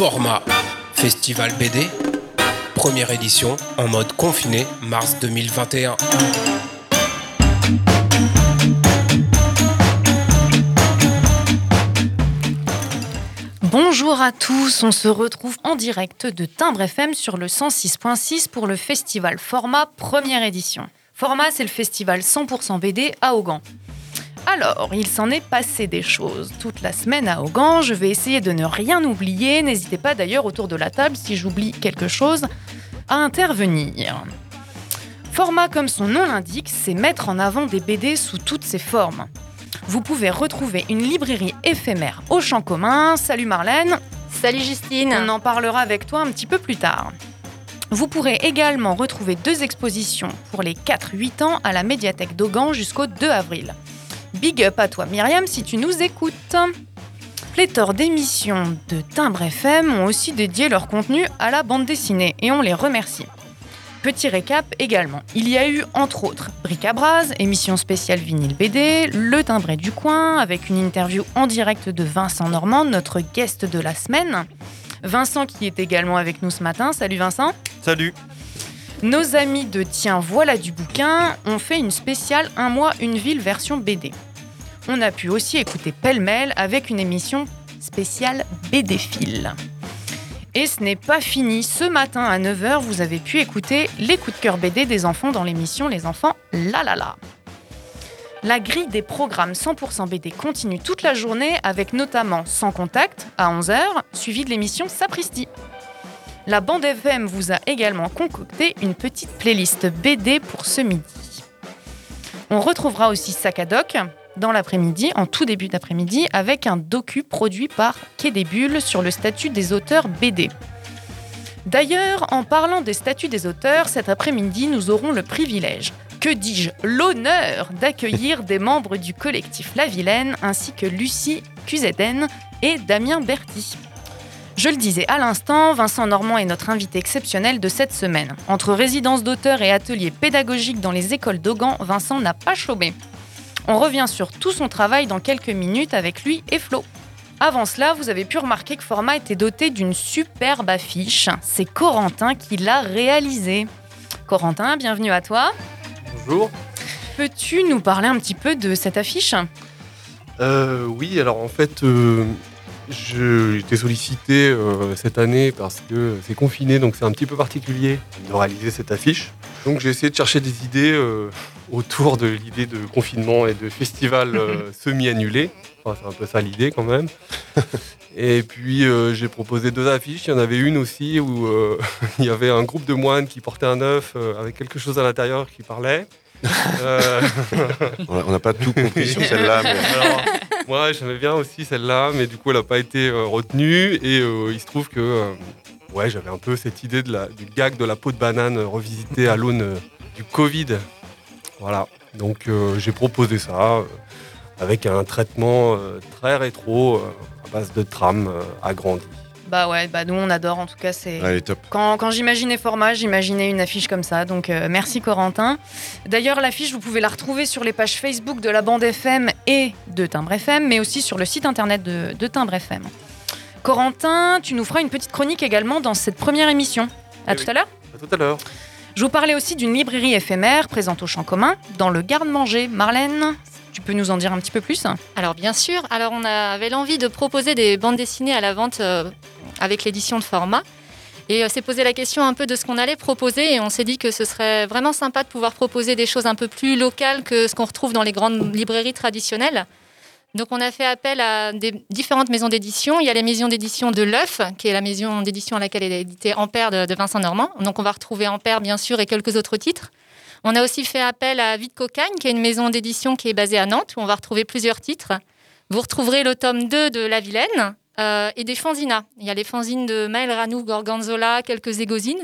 Format Festival BD, première édition en mode confiné, mars 2021. Bonjour à tous, on se retrouve en direct de Timbre FM sur le 106.6 pour le festival Format première édition. Format, c'est le festival 100% BD à Augan. Alors, il s'en est passé des choses toute la semaine à Augan. Je vais essayer de ne rien oublier. N'hésitez pas d'ailleurs autour de la table, si j'oublie quelque chose, à intervenir. Format, comme son nom l'indique, c'est mettre en avant des BD sous toutes ses formes. Vous pouvez retrouver une librairie éphémère au champ commun. Salut Marlène. Salut Justine. On en parlera avec toi un petit peu plus tard. Vous pourrez également retrouver deux expositions pour les 4-8 ans à la médiathèque d'Augan jusqu'au 2 avril. Big up à toi Myriam si tu nous écoutes. Pléthore d'émissions de Timbre FM ont aussi dédié leur contenu à la bande dessinée et on les remercie. Petit récap également. Il y a eu entre autres Bric à Bras, émission spéciale vinyle BD, Le Timbré du Coin, avec une interview en direct de Vincent Normand, notre guest de la semaine. Vincent qui est également avec nous ce matin. Salut Vincent. Salut. Nos amis de Tiens, voilà du bouquin ont fait une spéciale Un mois, une ville version BD. On a pu aussi écouter Pêle-Mêle avec une émission spéciale BD Fil. Et ce n'est pas fini. Ce matin à 9h, vous avez pu écouter les coups de cœur BD des enfants dans l'émission Les enfants La La La. La grille des programmes 100% BD continue toute la journée avec notamment Sans Contact à 11h, suivi de l'émission Sapristi. La bande FM vous a également concocté une petite playlist BD pour ce midi. On retrouvera aussi Sakadoc dans l'après-midi, en tout début d'après-midi, avec un docu produit par Quai des Bulles sur le statut des auteurs BD. D'ailleurs, en parlant des statuts des auteurs, cet après-midi, nous aurons le privilège, que dis-je, l'honneur d'accueillir des membres du collectif La Vilaine, ainsi que Lucie QZN et Damien Berti. Je le disais à l'instant, Vincent Normand est notre invité exceptionnel de cette semaine. Entre résidence d'auteur et ateliers pédagogiques dans les écoles d'Augan, Vincent n'a pas chômé. On revient sur tout son travail dans quelques minutes avec lui et Flo. Avant cela, vous avez pu remarquer que Format était doté d'une superbe affiche. C'est Corentin qui l'a réalisée. Corentin, bienvenue à toi. Bonjour. Peux-tu nous parler un petit peu de cette affiche? Euh, Oui, alors en fait, euh, j'ai été sollicité euh, cette année parce que c'est confiné, donc c'est un petit peu particulier de réaliser cette affiche. Donc j'ai essayé de chercher des idées euh, autour de l'idée de confinement et de festival euh, semi-annulé. Enfin, c'est un peu ça l'idée quand même. et puis j'ai proposé deux affiches. Il y en avait une aussi où il y avait un groupe de moines qui portait un œuf avec quelque chose à l'intérieur qui parlait. On n'a pas tout compris sur celle-là. Mais... Moi, j'aimais bien aussi celle-là, mais du coup, elle n'a pas été euh, retenue. Et euh, il se trouve que euh, ouais, j'avais un peu cette idée de la, du gag de la peau de banane revisité à l'aune du Covid. Voilà. Donc, j'ai proposé ça avec un traitement très rétro à base de tram agrandi. Bah ouais, bah nous on adore en tout cas. C'est top. Quand, quand j'imaginais format, j'imaginais une affiche comme ça. Donc euh, merci Corentin. D'ailleurs l'affiche vous pouvez la retrouver sur les pages Facebook de la bande FM et de Timbre FM, mais aussi sur le site internet de, de Timbre FM. Corentin, tu nous feras une petite chronique également dans cette première émission. À Eh tout oui. à l'heure. À tout à l'heure. Je vous parlais aussi d'une librairie éphémère présente au Champ commun dans le garde-manger. Marlène, tu peux nous en dire un petit peu plus? Alors bien sûr, alors on avait l'envie de proposer des bandes dessinées à la vente euh, avec l'édition de format. Et on s'est posé la question un peu de ce qu'on allait proposer et on s'est dit que ce serait vraiment sympa de pouvoir proposer des choses un peu plus locales que ce qu'on retrouve dans les grandes librairies traditionnelles. Donc on a fait appel à différentes maisons d'édition. Il y a la maison d'édition de l'œuf, qui est la maison d'édition à laquelle est édité Ampère de, de Vincent Normand. Donc on va retrouver Ampère bien sûr et quelques autres titres. On a aussi fait appel à Vite Cocagne, qui est une maison d'édition qui est basée à Nantes, où on va retrouver plusieurs titres. Vous retrouverez le tome 2 de La Vilaine euh, et des fanzinas. Il y a les fanzines de Maël Ranou, Gorgonzola, quelques égosines.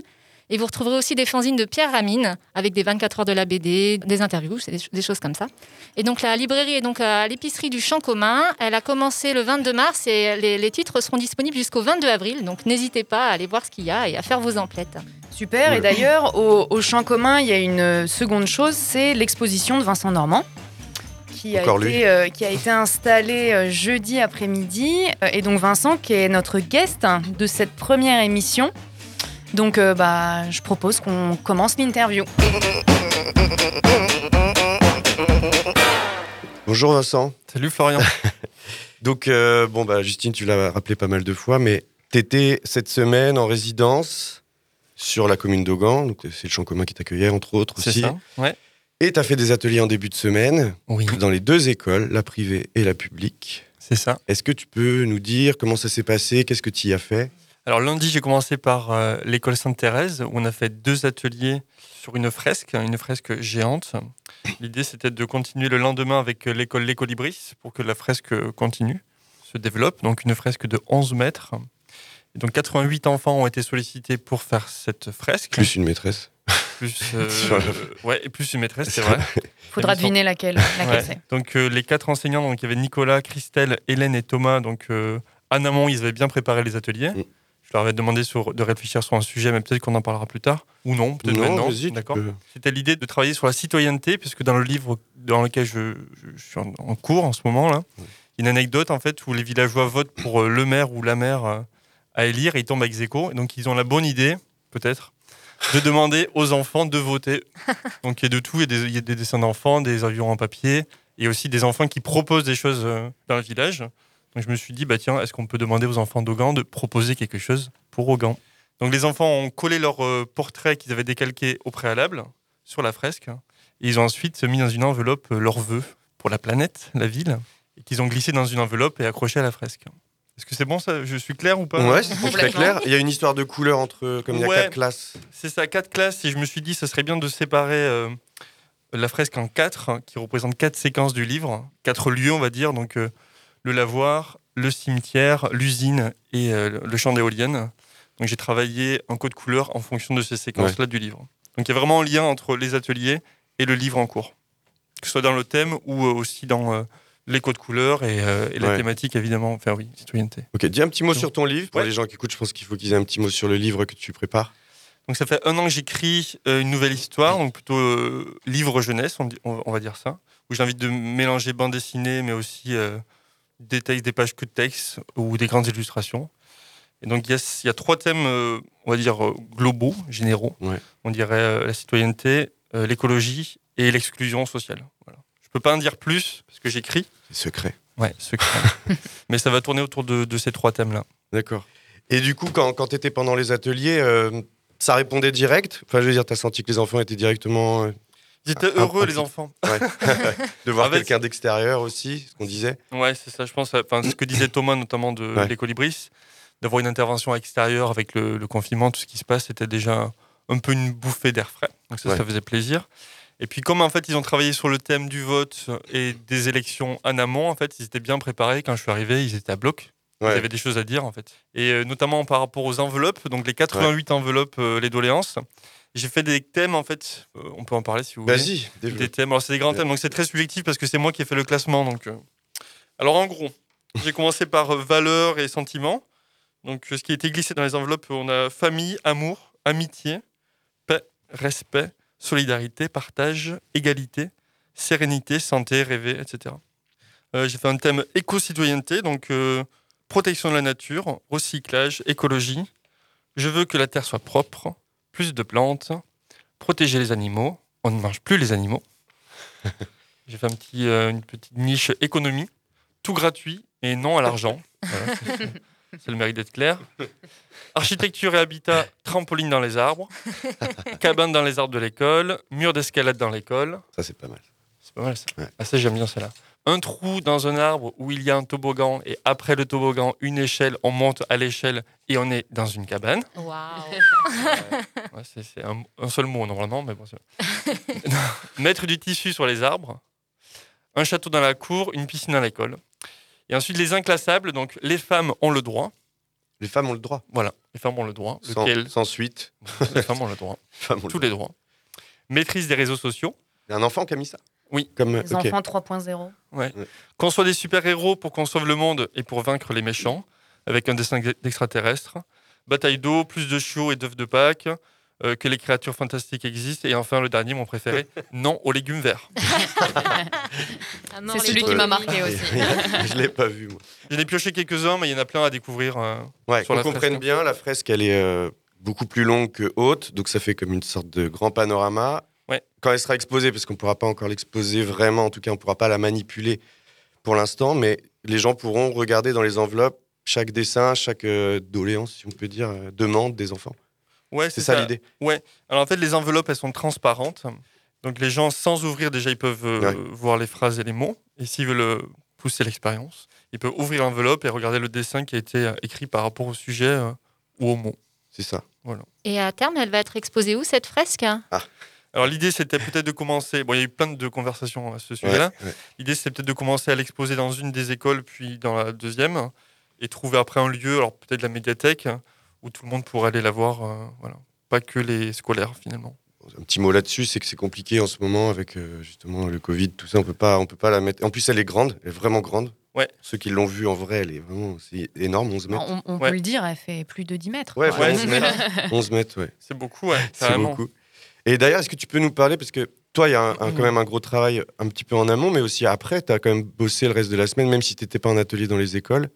Et vous retrouverez aussi des fanzines de Pierre Ramine, avec des 24 heures de la BD, des interviews, des, des choses comme ça. Et donc la librairie est donc à l'épicerie du Champ commun. Elle a commencé le 22 mars et les, titres seront disponibles jusqu'au 22 avril. Donc n'hésitez pas à aller voir ce qu'il y a et à faire vos emplettes. Super. Et d'ailleurs, au Champ commun, il y a une seconde chose, c'est l'exposition de Vincent Normand, qui qui a, été, euh, qui a été installé euh, jeudi après-midi. Euh, et donc Vincent, qui est notre guest de cette première émission. Donc euh, bah, je propose qu'on commence l'interview. Bonjour Vincent. Salut Florian. Donc, euh, bon, bah, Justine, tu l'as rappelé pas mal de fois, mais tu étais cette semaine en résidence sur la commune d'Augan. Donc, c'est le champ commun qui t'accueillait, entre autres C'est aussi. ça Ouais. Et tu as fait des ateliers en début de semaine Oui, dans les deux écoles, la privée et la publique. c'est ça. Est-ce que tu peux nous dire comment ça s'est passé Qu'est-ce que tu y as fait? Alors lundi, j'ai commencé par euh, l'école Sainte-Thérèse où on a fait deux ateliers sur une fresque, une fresque géante. L'idée, c'était de continuer le lendemain avec euh, l'école Les Colibris pour que la fresque euh, continue, se développe. Donc une fresque de 11 mètres. Et donc 88 enfants ont été sollicités pour faire cette fresque. Plus une maîtresse. Plus, euh, ouais, et plus une maîtresse, c'est vrai. Faudra deviner laquelle, laquelle Ouais. c'est. Donc euh, les quatre enseignants, donc il y avait Nicolas, Christelle, Hélène et Thomas. Donc euh, en amont, ils avaient bien préparé les ateliers. Mm. Je leur avais demandé sur- de réfléchir sur un sujet, mais peut-être qu'on en parlera plus tard. Ou non, peut-être Non, maintenant. D'accord. C'était l'idée de travailler sur la citoyenneté, puisque dans le livre dans lequel je, je- je suis en, en cours en ce moment, là, il y a une anecdote en fait où les villageois votent pour euh, le maire ou la maire euh, à élire et ils tombent ex aequo. Et donc ils ont la bonne idée, peut-être, de demander aux enfants de voter. Donc il y a de tout, il y a des, il y a des dessins d'enfants, des avions en papier, et aussi des enfants qui proposent des choses euh, dans le village. Donc je me suis dit, bah tiens, est-ce qu'on peut demander aux enfants d'Augan de proposer quelque chose pour Augan? Donc les enfants ont collé leur euh, portrait qu'ils avaient décalqué au préalable sur la fresque, et ils ont ensuite mis dans une enveloppe euh, leurs vœux pour la planète, la ville, et qu'ils ont glissé dans une enveloppe et accroché à la fresque. Est-ce que c'est bon ça? Je suis clair ou pas? Ouais, c'est très Complètement. clair. Il y a une histoire de couleur entre, comme il y a quatre classes. C'est ça, quatre classes, et je me suis dit, ce serait bien de séparer euh, la fresque en quatre, hein, qui représente quatre séquences du livre, quatre lieux, on va dire, donc euh, le lavoir, le cimetière, l'usine et euh, le champ d'éoliennes. Donc j'ai travaillé en code couleur en fonction de ces séquences-là du livre. Donc il y a vraiment un lien entre les ateliers et le livre en cours, que ce soit dans le thème ou euh, aussi dans euh, les codes couleurs et, euh, et la Ouais. thématique, évidemment, enfin oui, citoyenneté. Ok, dis un petit mot sur ton livre. Pour Ouais. les gens qui écoutent, je pense qu'il faut qu'ils aient un petit mot sur le livre que tu prépares. Donc ça fait un an que j'écris euh, une nouvelle histoire, donc plutôt euh, livre jeunesse, on, on- on va dire ça, où j'ai envie de mélanger bande dessinée, mais aussi euh, des textes, des pages que de texte ou des grandes illustrations. Et donc il y a, il y a trois thèmes, euh, on va dire globaux, généraux. Ouais. On dirait euh, la citoyenneté, euh, l'écologie et l'exclusion sociale. Peux pas en dire plus parce que j'écris. Secret. Ouais, secret. mais ça va tourner autour de, de ces trois thèmes-là. D'accord. Et du coup, quand, quand tu étais pendant les ateliers, euh, ça répondait direct? Enfin, je veux dire, tu as senti que les enfants étaient directement. euh, Ils étaient Ah, heureux, ah, les enfants. ouais. de voir fait, quelqu'un d'extérieur aussi, ce qu'on disait. Ouais, c'est ça. Je pense, enfin, ce que disait Thomas, notamment de Ouais. Les Colibris, d'avoir une intervention extérieure avec le, le confinement, tout ce qui se passe, c'était déjà un peu une bouffée d'air frais. Donc ça, Ouais. ça faisait plaisir. Et puis, comme en fait, ils ont travaillé sur le thème du vote et des élections en amont, en fait, ils étaient bien préparés. Quand je suis arrivé, ils étaient à bloc. Ils avaient des choses à dire, en fait. Et euh, notamment par rapport aux enveloppes, donc les 88 enveloppes, euh, les doléances. J'ai fait des thèmes, en fait. euh, on peut en parler si vous voulez Vas-y, des thèmes. Alors, c'est des grands Ouais. thèmes, donc c'est très subjectif parce que c'est moi qui ai fait le classement. Donc. Alors, en gros, j'ai commencé par valeurs et sentiments. Donc, ce qui a été glissé dans les enveloppes, on a famille, amour, amitié, paix, respect, solidarité, partage, égalité, sérénité, santé, rêver, etc. Euh, j'ai fait un thème éco-citoyenneté, donc euh, protection de la nature, recyclage, écologie. Je veux que la terre soit propre, plus de plantes, protéger les animaux. On ne mange plus les animaux. J'ai fait un petit, euh, une petite niche économie, tout gratuit et non à l'argent. Voilà, c'est- le mérite d'être clair. Architecture et habitat, trampoline dans les arbres, cabane dans les arbres de l'école, mur d'escalade dans l'école. Ça, c'est pas mal. C'est pas mal ça. Ouais. Ah, ça, j'aime bien celle-là. Un trou dans un arbre où il y a un toboggan et après le toboggan, une échelle, on monte à l'échelle et on est dans une cabane. Waouh Ouais, c'est c'est un, un seul mot normalement, mais bon. c'est- Mettre du tissu sur les arbres, un château dans la cour, une piscine à l'école. Et ensuite les inclassables, donc les femmes ont le droit. Les femmes ont le droit. Voilà, les femmes ont le droit. Sans, Lequel sans suite. Les femmes ont le droit. Les femmes ont le Tous droit. les droits. Maîtrise des réseaux sociaux. Il y a un enfant qui a mis ça? Oui. Comme, Les enfants 3.0. Qu'on soit des super-héros pour qu'on sauve le monde et pour vaincre les méchants, avec un dessin d'extraterrestres. Bataille d'eau, plus de chiots et d'œufs de Pâques. Euh, que les créatures fantastiques existent. Et enfin, le dernier, mon préféré, non aux légumes verts. Mort, C'est celui qui m'a marqué aussi. je l'ai pas vu, moi. J'en ai pioché quelques-uns, mais il y en a plein à découvrir. euh. Ouais, qu'on comprenne bien, la fresque, elle est euh, beaucoup plus longue que haute, donc ça fait comme une sorte de grand panorama. Ouais. Quand elle sera exposée, parce qu'on ne pourra pas encore l'exposer vraiment, en tout cas, on ne pourra pas la manipuler pour l'instant, mais les gens pourront regarder dans les enveloppes chaque dessin, chaque euh, doléance, si on peut dire, euh, demande des enfants. Ouais, C'est ça, l'idée. Alors en fait, les enveloppes, elles sont transparentes. Donc les gens, sans ouvrir, déjà, ils peuvent euh, Ouais. voir les phrases et les mots. Et s'ils veulent euh, pousser l'expérience, ils peuvent ouvrir l'enveloppe et regarder le dessin qui a été euh, écrit par rapport au sujet euh, ou au mot. C'est ça. Et à terme, elle va être exposée où cette fresque? Alors l'idée, c'était peut-être de commencer. Bon, il y a eu plein de conversations à ce sujet-là. Ouais, ouais. L'idée, c'était peut-être de commencer à l'exposer dans une des écoles, puis dans la deuxième, et trouver après un lieu, alors peut-être la médiathèque, où tout le monde pourrait aller la voir. euh, voilà. Pas que les scolaires, finalement. Un petit mot là-dessus, c'est que c'est compliqué en ce moment avec euh, justement le Covid, tout ça. On peut pas, on peut pas la mettre. En plus, elle est grande, elle est vraiment grande. Ouais. Ceux qui l'ont vue en vrai, elle est vraiment, c'est énorme, 11 mètres. On, on Ouais. peut le dire, elle fait plus de 10 mètres. Ouais, ouais, Ouais, 11 c'est mètres. ça. 11 mètres, ouais. C'est beaucoup, ouais, C'est beaucoup. Et d'ailleurs, est-ce que tu peux nous parler, parce que toi, il y a un- un- quand même un gros travail un petit peu en amont, mais aussi après, tu as quand même bossé le reste de la semaine, même si tu n'étais pas en atelier dans les écoles.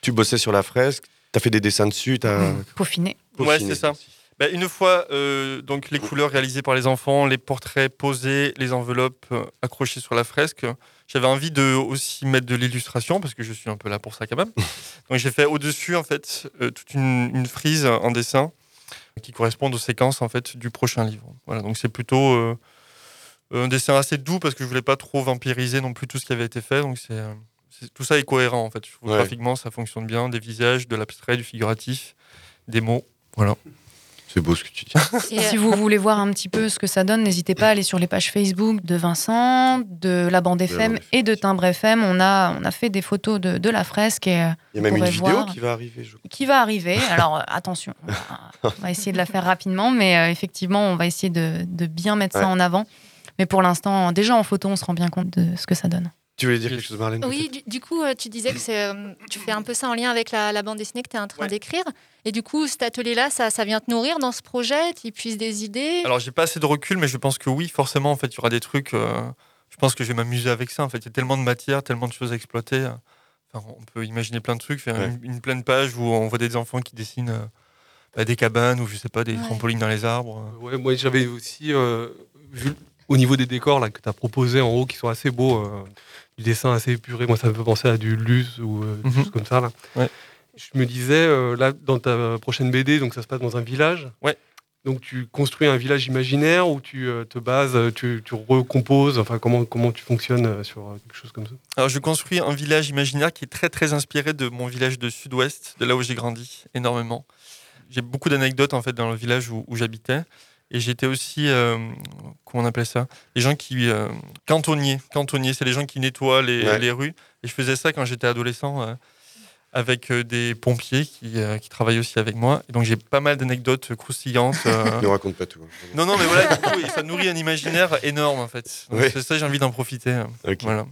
Tu bossais sur la fresque, as fait des dessins dessus, tu as Peaufiné. Ouais, c'est ça. Bah, une fois euh, donc les couleurs réalisées par les enfants, les portraits posés, les enveloppes euh, accrochées sur la fresque, j'avais envie de aussi mettre de l'illustration parce que je suis un peu là pour ça quand même. donc j'ai fait au-dessus en fait euh, toute une, une frise en dessin qui correspondent aux séquences en fait du prochain livre. Voilà, donc c'est plutôt euh, un dessin assez doux parce que je voulais pas trop vampiriser non plus tout ce qui avait été fait. Donc c'est euh, c'est- tout ça est cohérent en fait. Je trouve Ouais. Graphiquement, ça fonctionne bien. Des visages, de l'abstrait, du figuratif, des mots. Voilà. C'est beau ce que tu dis. Et, Si vous voulez voir un petit peu ce que ça donne, n'hésitez pas à aller sur les pages Facebook de Vincent, de la bande FM bande et de Timbre FM. On a, on a fait des photos de, de la fresque et, euh, Il y a même une vidéo voir. qui va arriver, je crois. qui va arriver. Alors euh, attention, on va, on va essayer de la faire rapidement, mais euh, effectivement, on va essayer de, de bien mettre ça en avant. Mais pour l'instant, déjà en photo, on se rend bien compte de ce que ça donne. Tu voulais dire quelque chose, Marlène Oui, du, du coup, euh, tu disais que c'est, euh, tu fais un peu ça en lien avec la, la bande dessinée que tu es en train Ouais. d'écrire. Et du coup, cet atelier-là, ça, ça vient te nourrir dans ce projet? Tu puisses des idées? Alors, j'ai pas assez de recul, mais je pense que oui, forcément, en fait, il y aura des trucs. euh, je pense que je vais m'amuser avec ça. En fait, il y a tellement de matière, tellement de choses à exploiter. Enfin, on peut imaginer plein de trucs, faire Ouais. une, une pleine page où on voit des enfants qui dessinent euh, bah, des cabanes ou je sais pas, des Ouais. trampolines dans les arbres. Ouais, moi j'avais aussi euh, vu au niveau des décors là, que tu as proposé en haut qui sont assez beaux, euh, du dessin assez épuré. Moi ça me fait penser à du Luz ou euh, des Mhm. choses comme ça. Là. Ouais. Je me disais, euh, là dans ta prochaine BD, donc ça se passe dans un village. Ouais. Donc tu construis un village imaginaire où tu euh, te bases, tu, tu recomposes, enfin comment, comment tu fonctionnes sur quelque chose comme ça? Alors, je construis un village imaginaire qui est très, très inspiré de mon village de sud-ouest, de là où j'ai grandi, énormément. J'ai beaucoup d'anecdotes, en fait, dans le village où, où j'habitais. Et j'étais aussi, euh, comment on appelle ça? Les gens qui. euh, cantonniers. Cantonniers, c'est les gens qui nettoient les, Ouais. les rues. Et je faisais ça quand j'étais adolescent euh, avec des pompiers qui, euh, qui travaillent aussi avec moi. Et donc, j'ai pas mal d'anecdotes croustillantes. euh, Ne raconte pas tout. hein. non, non, mais voilà, du coup, et ça nourrit un imaginaire énorme, en fait. Ouais. C'est ça, j'ai envie d'en profiter. Voilà.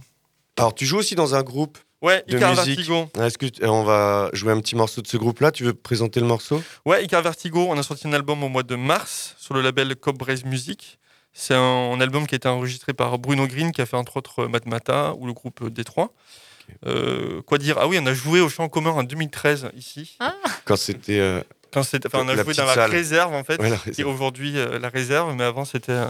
Alors, tu joues aussi dans un groupe. Ouais, De Icar musique. Vertigo. Est-ce que tu- on va jouer un petit morceau de ce groupe-là Tu veux présenter le morceau? Ouais, Icar Vertigo, on a sorti un album au mois de mars sur le label Cobb Braze Music. C'est un, un album qui a été enregistré par Bruno Green, qui a fait entre autres Matmata ou le groupe D3. Euh, quoi dire? Ah oui, on a joué au Champ commun en 2013 ici. Quand c'était. euh, Quand c'était- enfin, on a joué dans la salle. réserve en fait, ouais, la qui est aujourd'hui euh, la réserve, mais avant c'était euh,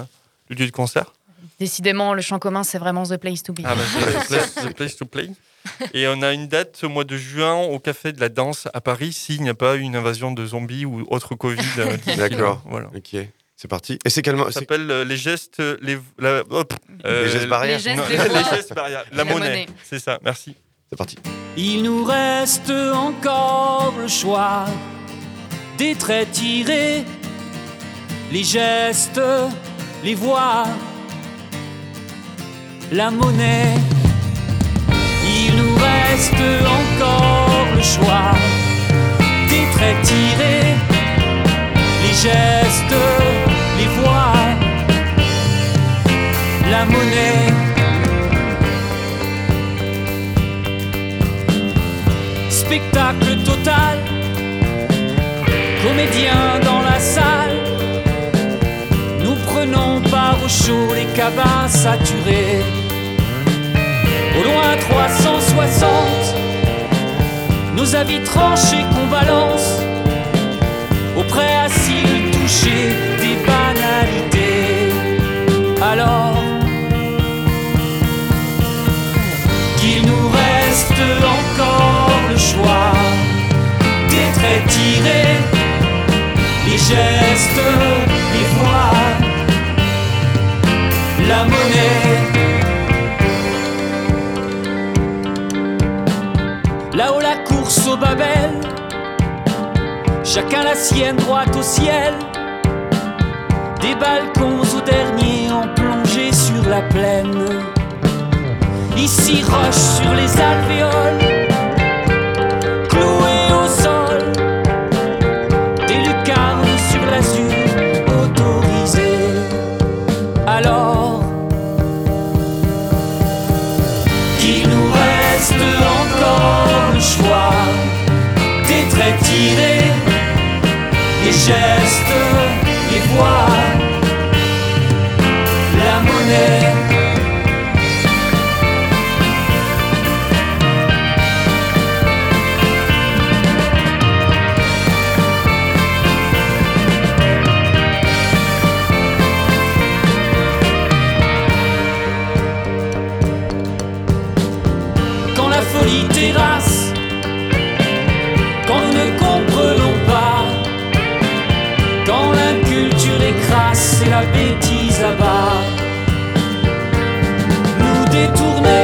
le lieu de concert. Décidément, le champ commun, c'est vraiment the place to be. Ah bah, the place, the place to play. Et on a une date au mois de juin au Café de la Danse à Paris s'il n'y a pas eu une invasion de zombies ou autre Covid. euh. D'accord. Voilà. Ok, c'est parti. Et c'est Ça s'appelle euh, les gestes, les, la- hop, euh, Les gestes barrières. Les gestes, non, les les voix. gestes barrières. La, La monnaie. monnaie. C'est ça, merci. C'est parti. Il nous reste encore le choix des traits tirés, les gestes, les voix, la monnaie. Nous reste encore le choix des traits tirés, les gestes, les voix, la monnaie. Spectacle total, comédien dans la salle, chaud, les cabins saturés. Au loin 360, nos avis tranchés qu'on balance. Auprès à s'il toucher des banalités. Alors, qu'il nous reste encore le choix des traits tirés, les gestes, les voix, la monnaie. Babel, chacun la sienne droite au ciel. Des balcons au dernier en plongée sur la plaine. Ici roche sur les alvéoles, les bêtise abat, nous détourner,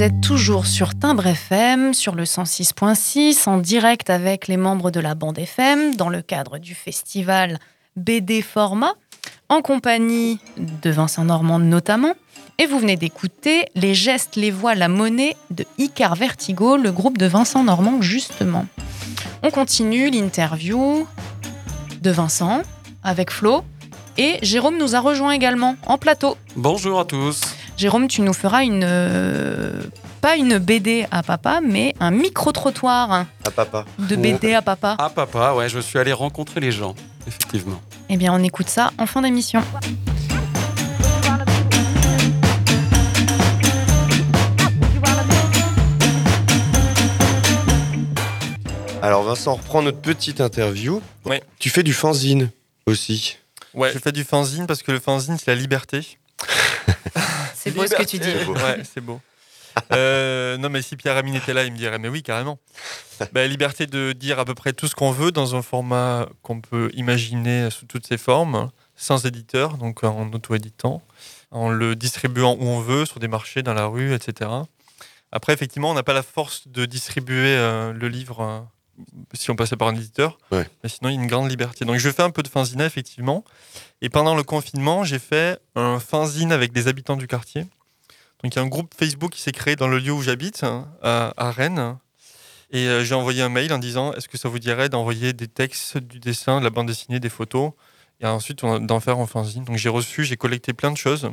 Vous êtes toujours sur Timbre FM, sur le 106.6, en direct avec les membres de la bande FM, dans le cadre du festival BD Format, en compagnie de Vincent Normand notamment. Et vous venez d'écouter Les gestes, les voix, la monnaie de Icar Vertigo, le groupe de Vincent Normand justement. On continue l'interview de Vincent avec Flo. Et Jérôme nous a rejoint également en plateau. Bonjour à tous. Jérôme, tu nous feras une. euh, pas une BD à papa, mais un micro-trottoir À papa. de BD à papa. Ah papa, ouais, je suis allé rencontrer les gens, effectivement. Eh bien, on écoute ça en fin d'émission. Alors Vincent, on reprend notre petite interview. Ouais. Tu fais du fanzine aussi. Ouais, je fais du fanzine parce que le fanzine, c'est la liberté. C'est beau ce que tu dis. C'est beau. Ouais, c'est beau. Euh, non, mais si Pierre Amine était là, il me dirait, mais oui, carrément. Bah, liberté de dire à peu près tout ce qu'on veut dans un format qu'on peut imaginer sous toutes ses formes, sans éditeur, donc en auto-éditant, en le distribuant où on veut, sur des marchés, dans la rue, etc. Après, effectivement, on n'a pas la force de distribuer euh, le livre euh, si on passait par un éditeur. Ouais. Mais sinon, il y a une grande liberté. Donc, je fais un peu de fanzine, effectivement. Et pendant le confinement, j'ai fait un fanzine avec des habitants du quartier. Donc, il y a un groupe Facebook qui s'est créé dans le lieu où j'habite, hein, à, à Rennes. Et euh, j'ai envoyé un mail en disant Est-ce que ça vous dirait d'envoyer des textes, du dessin, de la bande dessinée, des photos? Et ensuite, d'en faire un fanzine. Donc, j'ai reçu, j'ai collecté plein de choses.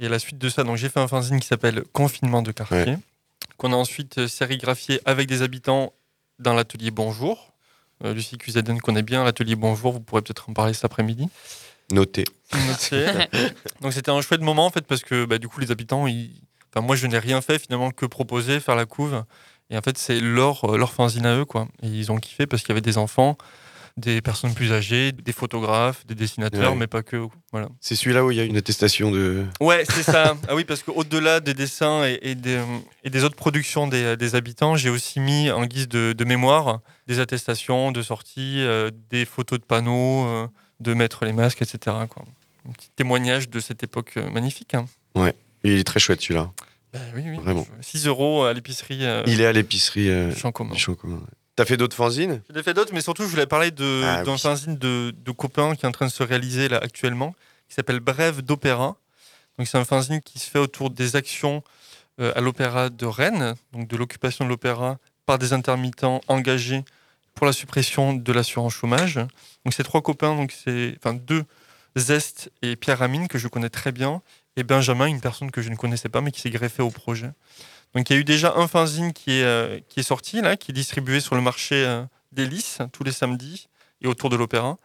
Et à la suite de ça, donc j'ai fait un fanzine qui s'appelle Confinement de quartier, qu'on a ensuite euh, sérigraphié avec des habitants dans l'atelier Bonjour. Euh, Lucie Cuisaden connaît bien l'atelier Bonjour, vous pourrez peut-être en parler cet après-midi. Noté. Noté. Donc c'était un chouette moment en fait parce que bah, du coup les habitants, ils... enfin, moi je n'ai rien fait finalement que proposer, faire la couve. Et en fait c'est leur, euh, leur fanzine à eux quoi. Et ils ont kiffé parce qu'il y avait des enfants, des personnes plus âgées, des photographes, des dessinateurs, Ouais. mais pas que. Voilà. C'est celui-là où il y a une attestation de. Ouais, c'est ça. ah oui, parce qu'au-delà des dessins et, et des, et des autres productions des, des habitants, j'ai aussi mis en guise de, de mémoire des attestations de sortie, euh, des photos de panneaux, euh, de mettre les masques, etc. Quoi. Un petit témoignage de cette époque euh, magnifique. hein. Il est très chouette celui-là. Ben oui, oui. Vraiment. 6 euros à l'épicerie euh, Il est à l'épicerie Champ commun. Champ commun. ouais. T'as fait d'autres fanzines? J'en ai fait d'autres, mais surtout, je voulais parler de- Ah d'un oui. fanzine de, de copains qui est en train de se réaliser là actuellement, qui s'appelle Brève d'opéra. Donc, c'est un fanzine qui se fait autour des actions euh, à l'opéra de Rennes, donc de l'occupation de l'opéra par des intermittents engagés pour la suppression de l'assurance chômage. Donc, ces trois copains, donc c'est enfin deux, Zest et Pierre Amine, que je connais très bien, et Benjamin, une personne que je ne connaissais pas, mais qui s'est greffé au projet. Donc il y a eu déjà un fanzine qui est, euh, qui est sorti, là, qui est distribué sur le marché euh, des Lys tous les samedis et autour de l'opéra.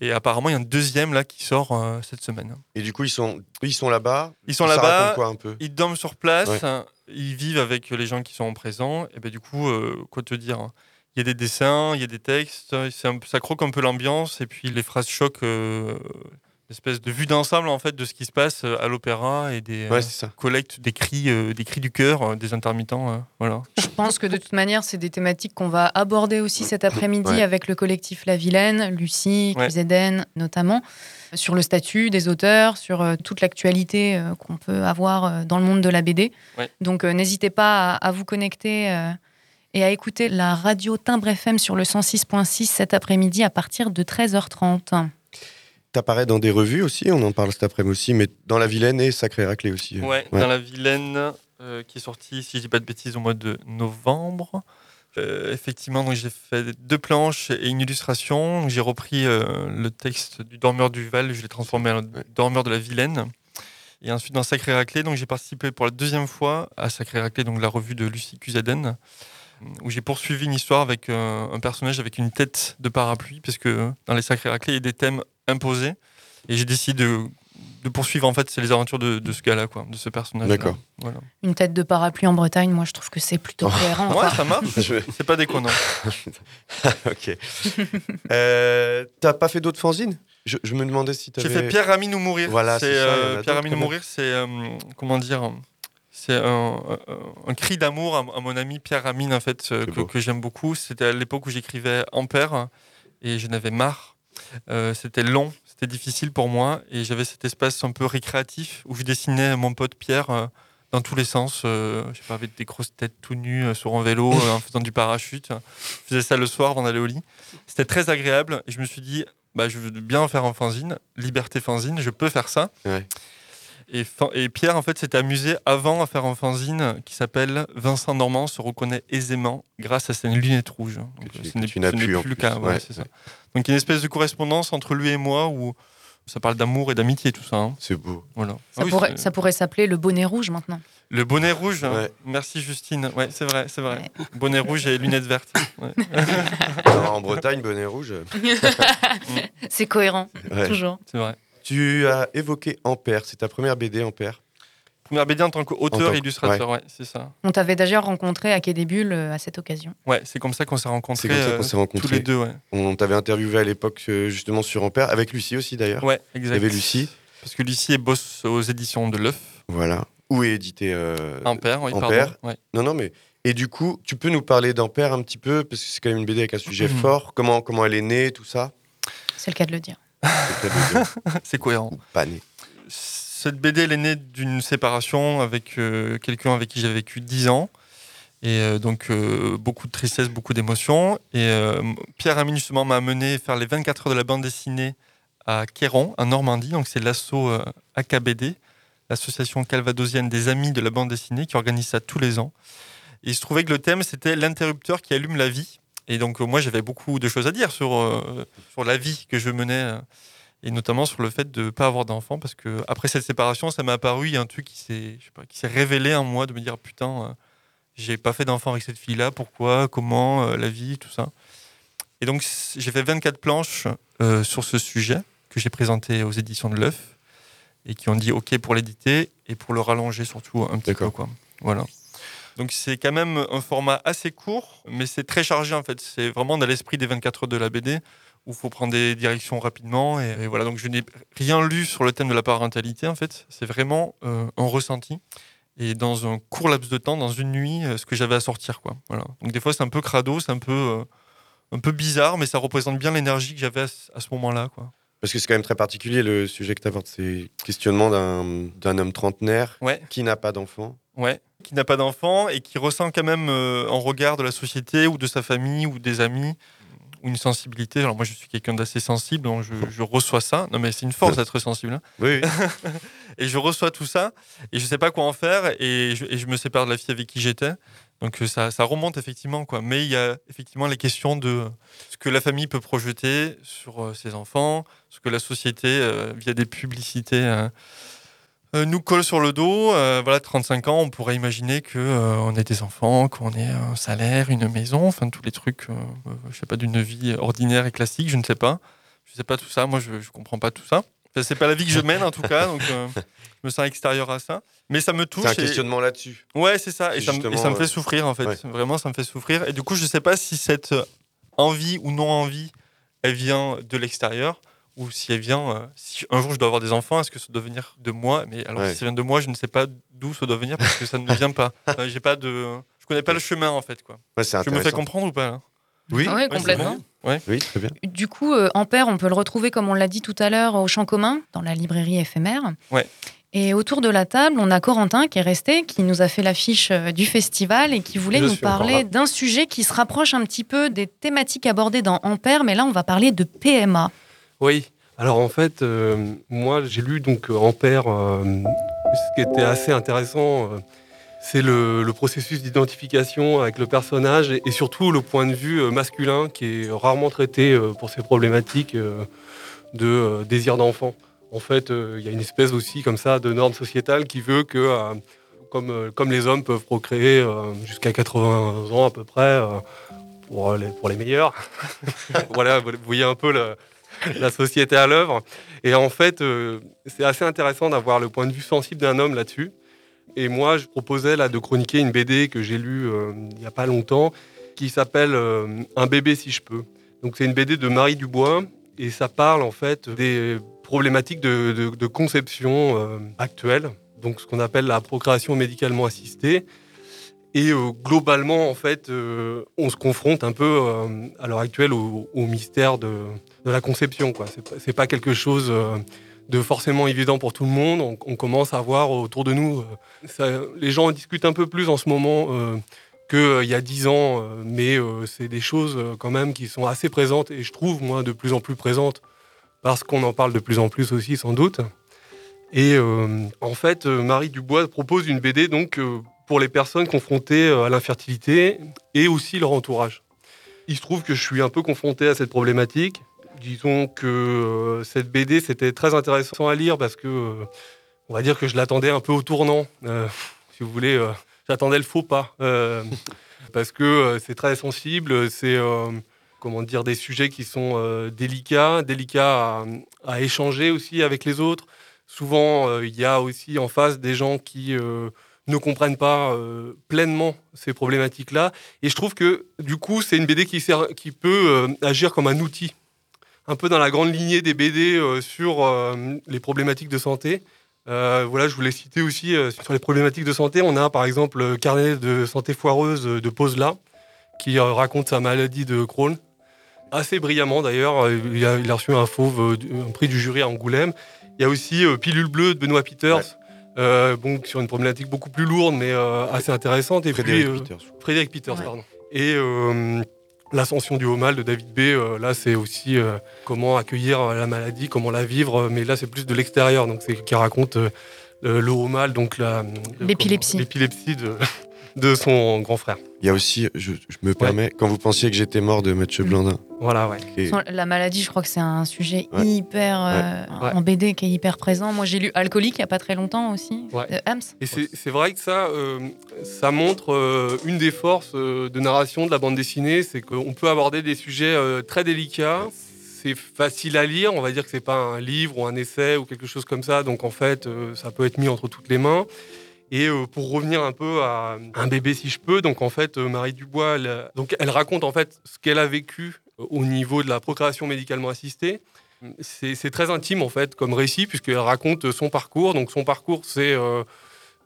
Et apparemment, il y a un deuxième là qui sort euh, cette semaine. Et du coup, ils sont, ils sont là-bas. Ils sont là-bas, ils dorment sur place, Ouais. ils vivent avec les gens qui sont présents. Et ben du coup, euh, quoi te dire hein? Il y a des dessins, il y a des textes, c'est un peu- ça croque un peu l'ambiance. Et puis les phrases choquent, euh, espèce de vue d'ensemble en fait de ce qui se passe euh, à l'opéra et des Ouais, euh, collectes des cris, euh, des cris du cœur euh, des intermittents. euh, voilà. Je pense que de toute manière, c'est des thématiques qu'on va aborder aussi cet après-midi Ouais. avec le collectif La Vilaine, Lucie, Ouais. Notamment, sur le statut des auteurs, sur toute l'actualité qu'on peut avoir dans le monde de la BD. Ouais. Donc n'hésitez pas à, à vous connecter et à écouter la radio Timbre FM sur le 106.6 cet après-midi à partir de 13h30. T'apparais dans des revues aussi, on en parle cet après-midi aussi, mais dans la Vilaine et Sacré Raclé aussi. Ouais, dans la Vilaine, euh, qui est sortie, si je dis pas de bêtises, au mois de novembre. Euh, effectivement, donc j'ai fait deux planches et une illustration. J'ai repris euh, le texte du Dormeur du Val, je l'ai transformé en Dormeur de la Vilaine. Et ensuite, dans Sacré Raclé, donc j'ai participé pour la deuxième fois à Sacré Raclé, donc la revue de Lucie Cusaden, où j'ai poursuivi une histoire avec euh, un personnage avec une tête de parapluie, parce que dans les Sacré Raclé, il y a des thèmes imposés. Et j'ai décidé de, de poursuivre en fait c'est les aventures de, de ce gars-là, quoi, de ce personnage. D'accord. Voilà. Une tête de parapluie en Bretagne, moi je trouve que c'est plutôt cohérent. Ouais, ça marche. Je- C'est pas déconnant. ok. Euh, T'as pas fait d'autres fanzines? Je, je me demandais si t'avais. J'ai fait Pierre Amine ou mourir. Voilà, c'est euh, Pierre Amine ou mourir, c'est euh, comment dire c'est un, un- un cri d'amour à, à mon ami Pierre Amine en fait que, que j'aime beaucoup. C'était à l'époque où j'écrivais Ampère et j'en avais marre. Euh, c'était long, c'était difficile pour moi et j'avais cet espace un peu récréatif où je dessinais mon pote Pierre euh, dans tous les sens. euh, je sais pas, avec des grosses têtes tout nues euh, sur un vélo en faisant du parachute. Je faisais ça le soir avant d'aller au lit. C'était très agréable et je me suis dit, bah, je veux bien faire un fanzine, liberté fanzine, je peux faire ça. Ouais. Et, Pierre, en fait, s'était amusé avant à faire un fanzine qui s'appelle Vincent Normand se reconnaît aisément grâce à ses lunettes rouges. Donc, tu- ce n'est plus, le cas. Ouais, ouais. Donc il y a une espèce de correspondance entre lui et moi où ça parle d'amour et d'amitié, tout ça. hein. C'est beau. Voilà. Ça, Ah oui, pourrait, c'est- ça pourrait s'appeler le bonnet rouge maintenant. Le bonnet rouge. hein. Ouais. Merci Justine. Ouais, c'est vrai, c'est vrai. Bonnet rouge et lunettes vertes. Ouais. Alors, en Bretagne, bonnet rouge. C'est cohérent, Ouais. toujours. C'est vrai. Tu as évoqué Ampère, c'est ta première BD Ampère. Première BD en tant qu'auteur et illustrateur, ouais, c'est ça. On t'avait d'ailleurs rencontré à Quai des Bulles euh, à cette occasion. Ouais, c'est comme ça qu'on s'est rencontrés. C'est comme ça euh, qu'on s'est tous rencontrés. les deux, ouais. On t'avait interviewé à l'époque euh, justement sur Ampère, avec Lucie aussi d'ailleurs. Ouais, Il y exact. avait Lucie, Parce que Lucie bosse aux éditions de l'œuf. voilà. Où est édité euh, Ampère, oui, Ampère. pardon. Ouais. Non, non, mais. Et du coup, tu peux nous parler d'Ampère un petit peu, parce que c'est quand même une BD avec un sujet Mhm. fort. Comment, comment elle est née, tout ça? C'est le cas de le dire. C'est cohérent. Pas. Cette BD, elle est née d'une séparation avec euh, quelqu'un avec qui j'ai vécu 10 ans. Et euh, donc, euh, beaucoup de tristesse, beaucoup d'émotions. Et Pierre Amine, justement, m'a amené faire les 24 heures de la bande dessinée à Quéron, en Normandie. Donc, c'est l'asso euh, AKBD, l'association calvadosienne des amis de la bande dessinée, qui organise ça tous les ans. Et il se trouvait que le thème, c'était l'interrupteur qui allume la vie. Et donc, euh, moi, j'avais beaucoup de choses à dire sur, euh, sur la vie que je menais. euh, et notamment sur le fait de ne pas avoir d'enfant parce que après cette séparation ça m'a apparu il y a un truc qui s'est je sais pas, qui s'est révélé en moi de me dire putain j'ai pas fait d'enfant avec cette fille là pourquoi comment la vie tout ça. Et donc j'ai fait 24 planches euh, sur ce sujet que j'ai présenté aux éditions de l'œuf et qui ont dit ok pour l'éditer et pour le rallonger surtout un petit peu quoi. Voilà donc c'est quand même un format assez court mais c'est très chargé en fait c'est vraiment dans l'esprit des 24 heures de la BD où il faut prendre des directions rapidement. Et, et voilà, donc je n'ai rien lu sur le thème de la parentalité, en fait. C'est vraiment euh, un ressenti. Et dans un court laps de temps, dans une nuit, euh, ce que j'avais à sortir, quoi. Voilà. Donc des fois, c'est un peu crado, c'est un peu, euh, un peu bizarre, mais ça représente bien l'énergie que j'avais à, ce- à ce moment-là, quoi. Parce que c'est quand même très particulier le sujet que tu abordes, c'est questionnement d'un d'un homme trentenaire Ouais. qui n'a pas d'enfant. Ouais, qui n'a pas d'enfant et qui ressent quand même euh, un regard de la société ou de sa famille ou des amis ou une sensibilité. Alors moi, je suis quelqu'un d'assez sensible, donc je, je reçois ça. Non, mais c'est une force d'être sensible. hein. Oui, oui. Et je reçois tout ça et je sais pas quoi en faire et je, et je me sépare de la fille avec qui j'étais. Donc euh, ça, ça remonte effectivement quoi. Mais il y a effectivement les questions de ce que la famille peut projeter sur euh, ses enfants, ce que la société euh, via des publicités euh, euh, nous colle sur le dos. Euh, voilà, 35 ans, on pourrait imaginer que euh, on ait des enfants, qu'on ait un salaire, une maison, enfin tous les trucs, euh, euh, je sais pas, d'une vie ordinaire et classique, je ne sais pas. Je sais pas tout ça. Moi, je, je comprends pas tout ça. C'est pas la vie que je mène en tout cas, donc euh, je me sens extérieur à ça. Mais ça me touche. C'est un et- questionnement là-dessus. Ouais, c'est ça. Et, ça, me- et Justement, ça me fait euh, souffrir, en fait. ouais. Vraiment, ça me fait souffrir. Et du coup, je sais pas si cette euh, envie ou non-envie, elle vient de l'extérieur ou si elle vient. euh, si un jour je dois avoir des enfants, est-ce que ça doit venir de moi? Mais alors, Ouais. si ça vient de moi, je ne sais pas d'où ça doit venir parce que ça ne vient pas. Enfin, J'ai pas de. Je connais pas le chemin, en fait. Quoi. Ouais, Je me fais comprendre ou pas là? Oui, Ah ouais, complètement. oui, très bien. Du coup, euh, Ampère, on peut le retrouver, comme on l'a dit tout à l'heure, au Champ commun, dans la librairie éphémère. Ouais. Et autour de la table, on a Corentin qui est resté, qui nous a fait l'affiche euh, du festival et qui voulait Je nous parler d'un sujet qui se rapproche un petit peu des thématiques abordées dans Ampère, mais là, on va parler de PMA. Oui. Alors en fait, euh, moi j'ai lu donc euh, Ampère. euh, ce qui était assez intéressant, c'est le, processus d'identification avec le personnage et, surtout le point de vue masculin qui est rarement traité pour ces problématiques de désir d'enfant. En fait, il y a une espèce aussi comme ça de norme sociétale qui veut que, comme, les hommes peuvent procréer jusqu'à 80 ans à peu près, pour, les, pour les meilleurs, voilà, vous voyez un peu le, la société à l'œuvre. Et en fait, euh, c'est assez intéressant d'avoir le point de vue sensible d'un homme là-dessus. Et moi, je proposais là de chroniquer une BD que j'ai lue euh, il n'y a pas longtemps, qui s'appelle euh, Un bébé si je peux. Donc c'est une BD de Marie Dubois et ça parle en fait des problématiques de, conception actuelle, donc ce qu'on appelle la procréation médicalement assistée. Et globalement, en fait, on se confronte un peu à l'heure actuelle au mystère de, de la conception. quoi. C'est pas, quelque chose euh, de forcément évident pour tout le monde. On, commence à voir autour de nous, euh, ça- les gens en discutent un peu plus en ce moment euh, qu'il y a dix ans, mais c'est des choses quand même qui sont assez présentes et je trouve, moi, de plus en plus présentes parce qu'on en parle de plus en plus aussi, sans doute. Et en fait, Marie Dubois propose une BD donc pour les personnes confrontées à l'infertilité et aussi leur entourage. Il se trouve que je suis un peu confronté à cette problématique. Disons que euh, cette BD, c'était très intéressant à lire parce que, euh, on va dire que je l'attendais un peu au tournant. Euh, si vous voulez, j'attendais le faux pas. parce que c'est très sensible, c'est comment des sujets qui sont délicats, délicats à, échanger aussi avec les autres. Souvent, il y a aussi en face des gens qui ne comprennent pas pleinement ces problématiques-là. Et je trouve que du coup, c'est une BD qui, peut agir comme un outil, un peu dans la grande lignée des BD euh, sur euh, les problématiques de santé. Euh, voilà, je voulais citer aussi euh, sur les problématiques de santé. On a par exemple le carnet de santé foireuse de Posela, qui euh, raconte sa maladie de Crohn. Assez brillamment d'ailleurs, il a, il a reçu un fauve, un prix du jury à Angoulême. Il y a aussi euh, Pilule bleue de Benoît Peters, Ouais. euh, bon, sur une problématique beaucoup plus lourde mais euh, assez intéressante. Et Frédéric puis, euh, Peters. Frédéric Peters, Ouais. pardon. Et euh, L'ascension du haut mal de David B. euh, là, c'est aussi euh, comment accueillir euh, la maladie, comment la vivre. Mais là, c'est plus de l'extérieur. Donc, c'est qui raconte le, haut mal, donc L'épilepsie. L'épilepsie de, de son grand frère. Il y a aussi, je, je me permets, quand vous pensiez que j'étais mort de Mathieu Mm. Blandin. Voilà, ouais. Et- La maladie, je crois que c'est un sujet Ouais. hyper euh, Ouais. en BD qui est hyper présent. Moi, j'ai lu Alcoolique il n'y a pas très longtemps aussi, Ouais. de Hams. Et c'est vrai que ça, euh, ça montre euh, une des forces euh, de narration de la bande dessinée, c'est qu'on peut aborder des sujets euh, très délicats. C'est facile à lire, on va dire que c'est pas un livre ou un essai ou quelque chose comme ça, donc en fait, euh, ça peut être mis entre toutes les mains. Et euh, pour revenir un peu à un bébé si je peux, donc en fait, euh, Marie Dubois, elle, donc elle raconte en fait ce qu'elle a vécu au niveau de la procréation médicalement assistée. C'est très intime en fait comme récit puisqu'elle raconte son parcours. Donc son parcours c'est euh,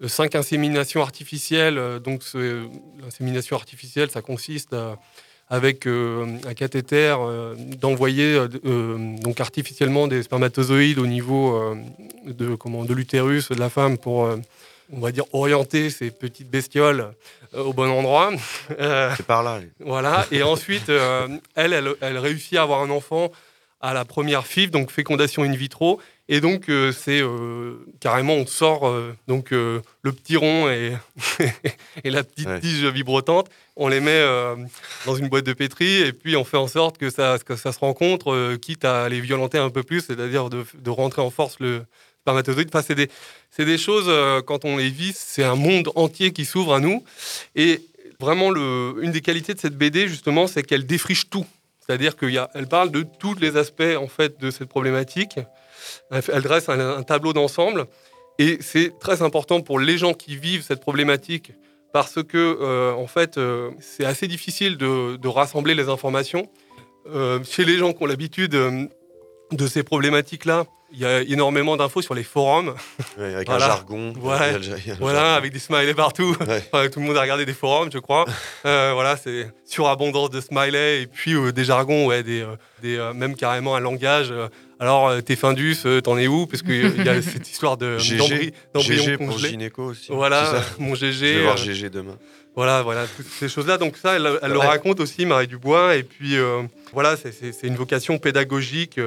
cinq inséminations artificielles. Euh, Donc l'insémination artificielle ça consiste avec euh, un cathéter euh, d'envoyer euh, euh, donc artificiellement des spermatozoïdes au niveau euh, de comment de l'utérus de la femme pour euh, on va dire orienter ces petites bestioles euh, au bon endroit. C'est par là. voilà. Et ensuite, euh, elle, elle, elle réussit à avoir un enfant à la première FIV, donc fécondation in vitro. Et donc, euh, c'est euh, carrément, on sort euh, donc le petit rond et, et la petite Ouais. tige vibrotante. On les met dans une boîte de pétri et puis on fait en sorte que ça, que ça se rencontre, quitte à les violenter un peu plus, c'est-à-dire de, de rentrer en force le c'est des, choses, euh, quand on les vit, c'est un monde entier qui s'ouvre à nous. Et vraiment, une des qualités de cette BD, justement, c'est qu'elle défriche tout. C'est-à-dire qu'elle parle de tous les aspects en fait, de cette problématique. Elle, dresse un, tableau d'ensemble. Et c'est très important pour les gens qui vivent cette problématique parce que, euh, en fait, euh, c'est assez difficile de, rassembler les informations. Chez les gens qui ont l'habitude de ces problématiques-là, il y a énormément d'infos sur les forums. Ouais, avec Voilà. un jargon. Ouais. Voilà, jargon. avec des smileys partout. Ouais. Enfin, tout le monde a regardé des forums, je crois. Euh, voilà, c'est surabondance de smileys et puis euh, des jargons, ouais, des, euh, des, même carrément un langage. alors, t'es Findus, t'en es où? Parce qu'il y a cette histoire de GG, GG pour gynéco aussi. Voilà, mon Je GG. vais voir GG demain. voilà, voilà, toutes ces choses-là. Donc ça, elle, elle le raconte aussi, Marie Dubois. Et puis, voilà, c'est- une vocation pédagogique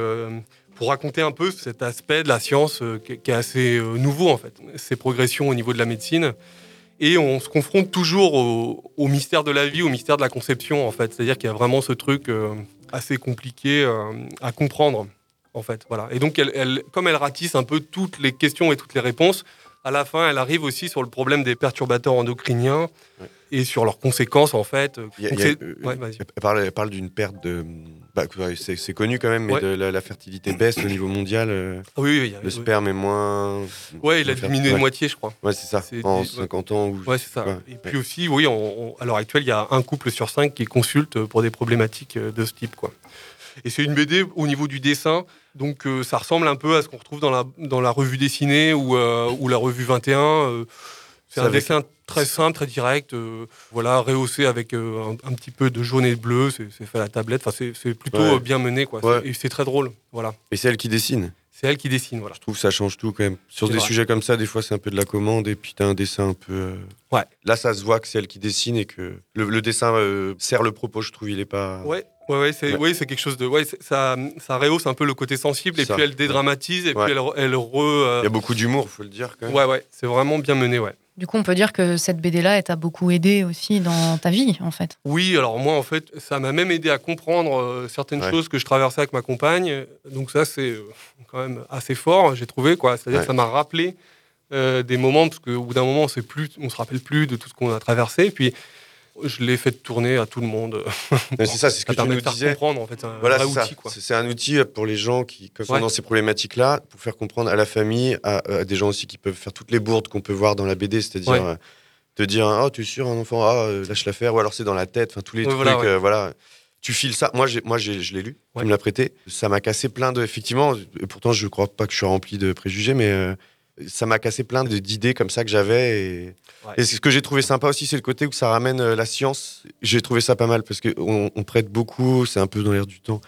pour raconter un peu cet aspect de la science euh, qui, est- assez euh, nouveau, en fait. Ces progressions au niveau de la médecine. Et on se confronte toujours au, au mystère de la vie, au mystère de la conception, en fait. C'est-à-dire qu'il y a vraiment ce truc euh, assez compliqué à comprendre, en fait. Voilà. Et donc, elle, elle- comme elle ratisse un peu toutes les questions et toutes les réponses, à la fin, elle arrive aussi sur le problème des perturbateurs endocriniens Ouais. et sur leurs conséquences, en fait. A- a- euh, ouais. Elle parle, elle parle d'une perte de. Bah, c'est c'est connu quand même, mais Ouais. de la, la fertilité baisse au niveau mondial. euh, Ah oui, le oui. sperme est moins. Ouais, il a diminué de ouais. moitié, je crois. Ouais, c'est ça. C'est- En ouais. 50 ans. Ou... Ouais, c'est ça. Et puis aussi, oui, on- on- à l'heure actuelle, il y a un couple sur cinq qui consulte pour des problématiques euh, de ce type, quoi. Et c'est une BD au niveau du dessin, donc euh, ça ressemble un peu à ce qu'on retrouve dans la, dans la revue dessinée ou, euh, ou la revue 21. C'est un avec- dessin très simple, très direct, euh, voilà, rehaussé avec euh, un, un petit peu de jaune et de bleu, c'est fait à la tablette, enfin, c'est plutôt Ouais. bien mené, quoi. Ouais. Et c'est très drôle, voilà. Et c'est elle qui dessine. C'est elle qui dessine, voilà. Je trouve que ça change tout quand même. Sur des vrai. sujets comme ça, des fois c'est un peu de la commande et puis t'as un dessin un peu. euh, Ouais. Là, ça se voit que c'est elle qui dessine et que le, le dessin euh, sert le propos, je trouve. Il est pas. Ouais, ouais, ouais, c'est Ouais. quelque chose de. Ouais, ça, ça rehausse un peu le côté sensible et Ça. puis elle dédramatise et puis elle, elle re. Il y a beaucoup d'humour, faut le dire quand même. Ouais, ouais, c'est vraiment bien mené, ouais. Du coup, on peut dire que cette BD-là, elle t'a beaucoup aidé aussi dans ta vie, en fait. Oui, alors moi, en fait, ça m'a même aidé à comprendre euh, certaines Ouais. choses que je traversais avec ma compagne. Donc ça, c'est euh, quand même assez fort, j'ai trouvé, quoi. C'est-à-dire Ouais. que ça m'a rappelé euh, des moments, parce qu'au bout d'un moment, on on se rappelle plus de tout ce qu'on a traversé. Puis, je l'ai fait tourner à tout le monde. C'est ça, c'est ce que tu nous disais. comprendre, en fait, un Voilà, c'est un outil pour les gens qui sont Ouais. dans ces problématiques-là, pour faire comprendre à la famille, à, à des gens aussi qui peuvent faire toutes les bourdes qu'on peut voir dans la BD, c'est-à-dire Ouais. euh, te dire ah tu es sûr un enfant ah euh, lâche l'affaire ou alors c'est dans la tête, enfin tous les Ouais, trucs voilà, euh. Tu files ça. Moi, moi, je l'ai lu. Tu me l'as prêté. Ça m'a cassé plein de. Effectivement, et pourtant, je crois pas que je suis rempli de préjugés, mais euh, ça m'a cassé plein d'idées comme ça que j'avais. Et, Ouais. et c'est ce que j'ai trouvé sympa aussi, c'est le côté où ça ramène euh, la science. J'ai trouvé ça pas mal parce qu'on on prête beaucoup, c'est un peu dans l'air du temps,